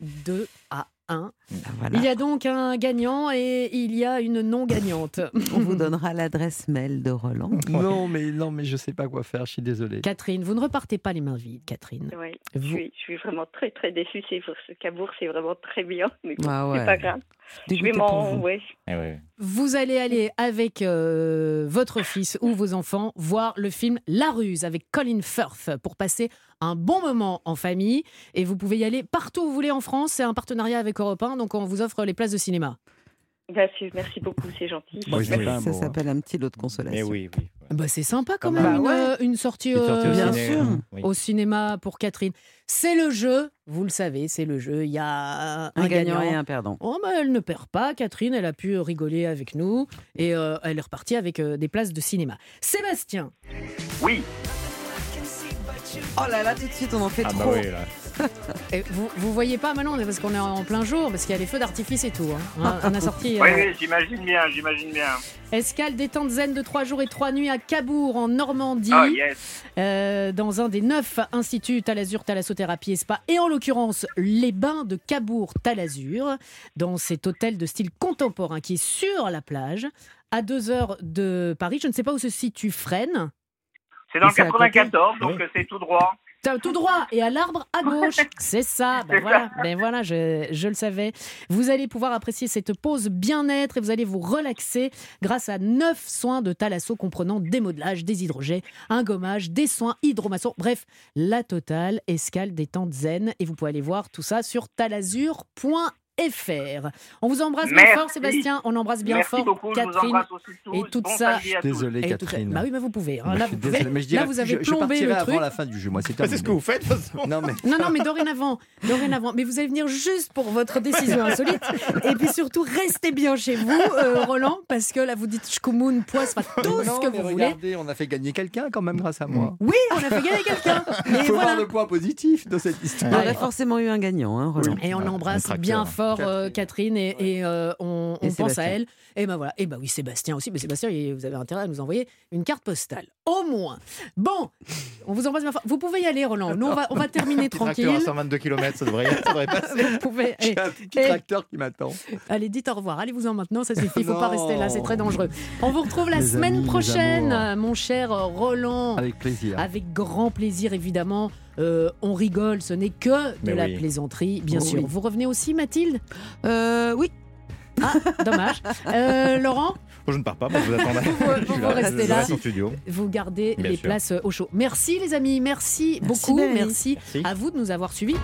2 à 1. voilà. Il y a donc un gagnant et il y a une non gagnante. On vous donnera l'adresse mail de Roland. Non, mais non, mais je sais pas quoi faire. Je suis désolé. Catherine, vous ne repartez pas les mains vides, Catherine. Ouais, je, Vous- suis, je suis vraiment très très déçue. C'est ce Cabourg, c'est vraiment très bien, mais Ah ouais. c'est pas grave. Je vais ouais. Vous allez aller avec euh, votre fils ou vos enfants voir le film La Ruse avec Colin Firth pour passer un bon moment en famille. Et vous pouvez y aller partout où vous voulez en France. C'est un partenariat avec Europe 1, donc on vous offre les places de cinéma. Bah, merci beaucoup, c'est gentil. ça s'appelle un petit lot de consolation. Mais oui, oui. Bah, c'est sympa quand Bah même, une, ouais. euh, une sortie, Une sortie au euh, ciné, Bien sûr. oui. au cinéma pour Catherine. C'est le jeu, vous le savez, c'est le jeu. Il y a un, Un gagnant gagnant et un perdant. Oh, bah, elle ne perd pas, Catherine, elle a pu rigoler avec nous et euh, elle est repartie avec euh, des places de cinéma. Sébastien, Oui. Oh là là, tout de suite, on en fait Ah bah trop. oui, là. Et vous, vous voyez pas maintenant, parce qu'on est en plein jour, parce qu'il y a les feux d'artifice et tout. hein. On a sorti Oui, euh, oui, j'imagine bien, j'imagine bien. escale détente zen de 3 jours et 3 nuits à Cabourg, en Normandie, Oh, yes. euh, dans un des neuf instituts Talazur, Thalassothérapie et Spa, et en l'occurrence les bains de Cabourg Talazur, dans cet hôtel de style contemporain qui est sur la plage, à 2 heures de Paris. Je ne sais pas où se situe Fresnes. C'est dans le C'est à côté 94, donc c'est tout droit. Tout droit et à l'arbre à gauche. C'est ça. Ben voilà, ben voilà je, je le savais. Vous allez pouvoir apprécier cette pause bien-être et vous allez vous relaxer grâce à neuf soins de thalasso comprenant des modelages, des hydrogés, un gommage, des soins hydromasseurs. Bref, la totale escale détente zen. Et vous pouvez aller voir tout ça sur talazur.fr. On vous embrasse bien fort, Sébastien. On embrasse bien Merci fort, beaucoup, je vous Catherine. embrasse aussi tous. Et toute Bon ça. Désolé, Catherine. Bah oui, mais vous pouvez. hein. Là, vous pouvez. Désolé, mais je dirais- Là, vous avez je- plombé le avant truc. la fin du jeu. Moi, c'est C'est terminé. ce que vous faites. Non, mais Non, non, mais dorénavant, dorénavant. Mais vous allez venir juste pour votre décision insolite. Et puis surtout, restez bien chez vous, euh, Roland, parce que là, vous dites Shkumun, poisse, enfin, tout Non, ce que mais vous voulez. regardez, on a fait gagner quelqu'un quand même grâce à moi. Oui, on a fait gagner quelqu'un. Il Mais faut voir voilà. le point positif de cette Il y histoire. aurait forcément eu un gagnant, hein, Roland. Et on embrasse bien tracteur. Fort euh, Catherine et, et, euh, on, Et on pense à elle. Et ben voilà. Et ben oui, Sébastien aussi. Mais Sébastien, vous avez intérêt à nous envoyer une carte postale. Au moins. Bon, on vous embrasse bien fort. Vous pouvez y aller, Roland. Nous, on va, on va terminer tracteur à tranquille. 122 km, ça devrait, ça devrait passer. Vous pouvez. J'ai un petit Et- tracteur qui m'attend. Allez, dites au revoir. Allez-vous en maintenant, ça suffit. Il faut pas rester là, c'est très dangereux. On vous retrouve la semaine amis, prochaine, mon cher Roland. Avec plaisir. Avec grand plaisir, évidemment. Euh, on rigole, ce n'est que de Mais la oui. plaisanterie, bien Oh sûr. oui. Vous revenez aussi, Mathilde? Euh, oui. Ah, dommage. Euh, Laurent, Bon, je ne pars pas, vous attends là. Vous- restez là. vous gardez Bien les sûr. places au chaud. Merci, les amis. Merci, Merci, beaucoup. Merci. à vous de nous avoir suivis.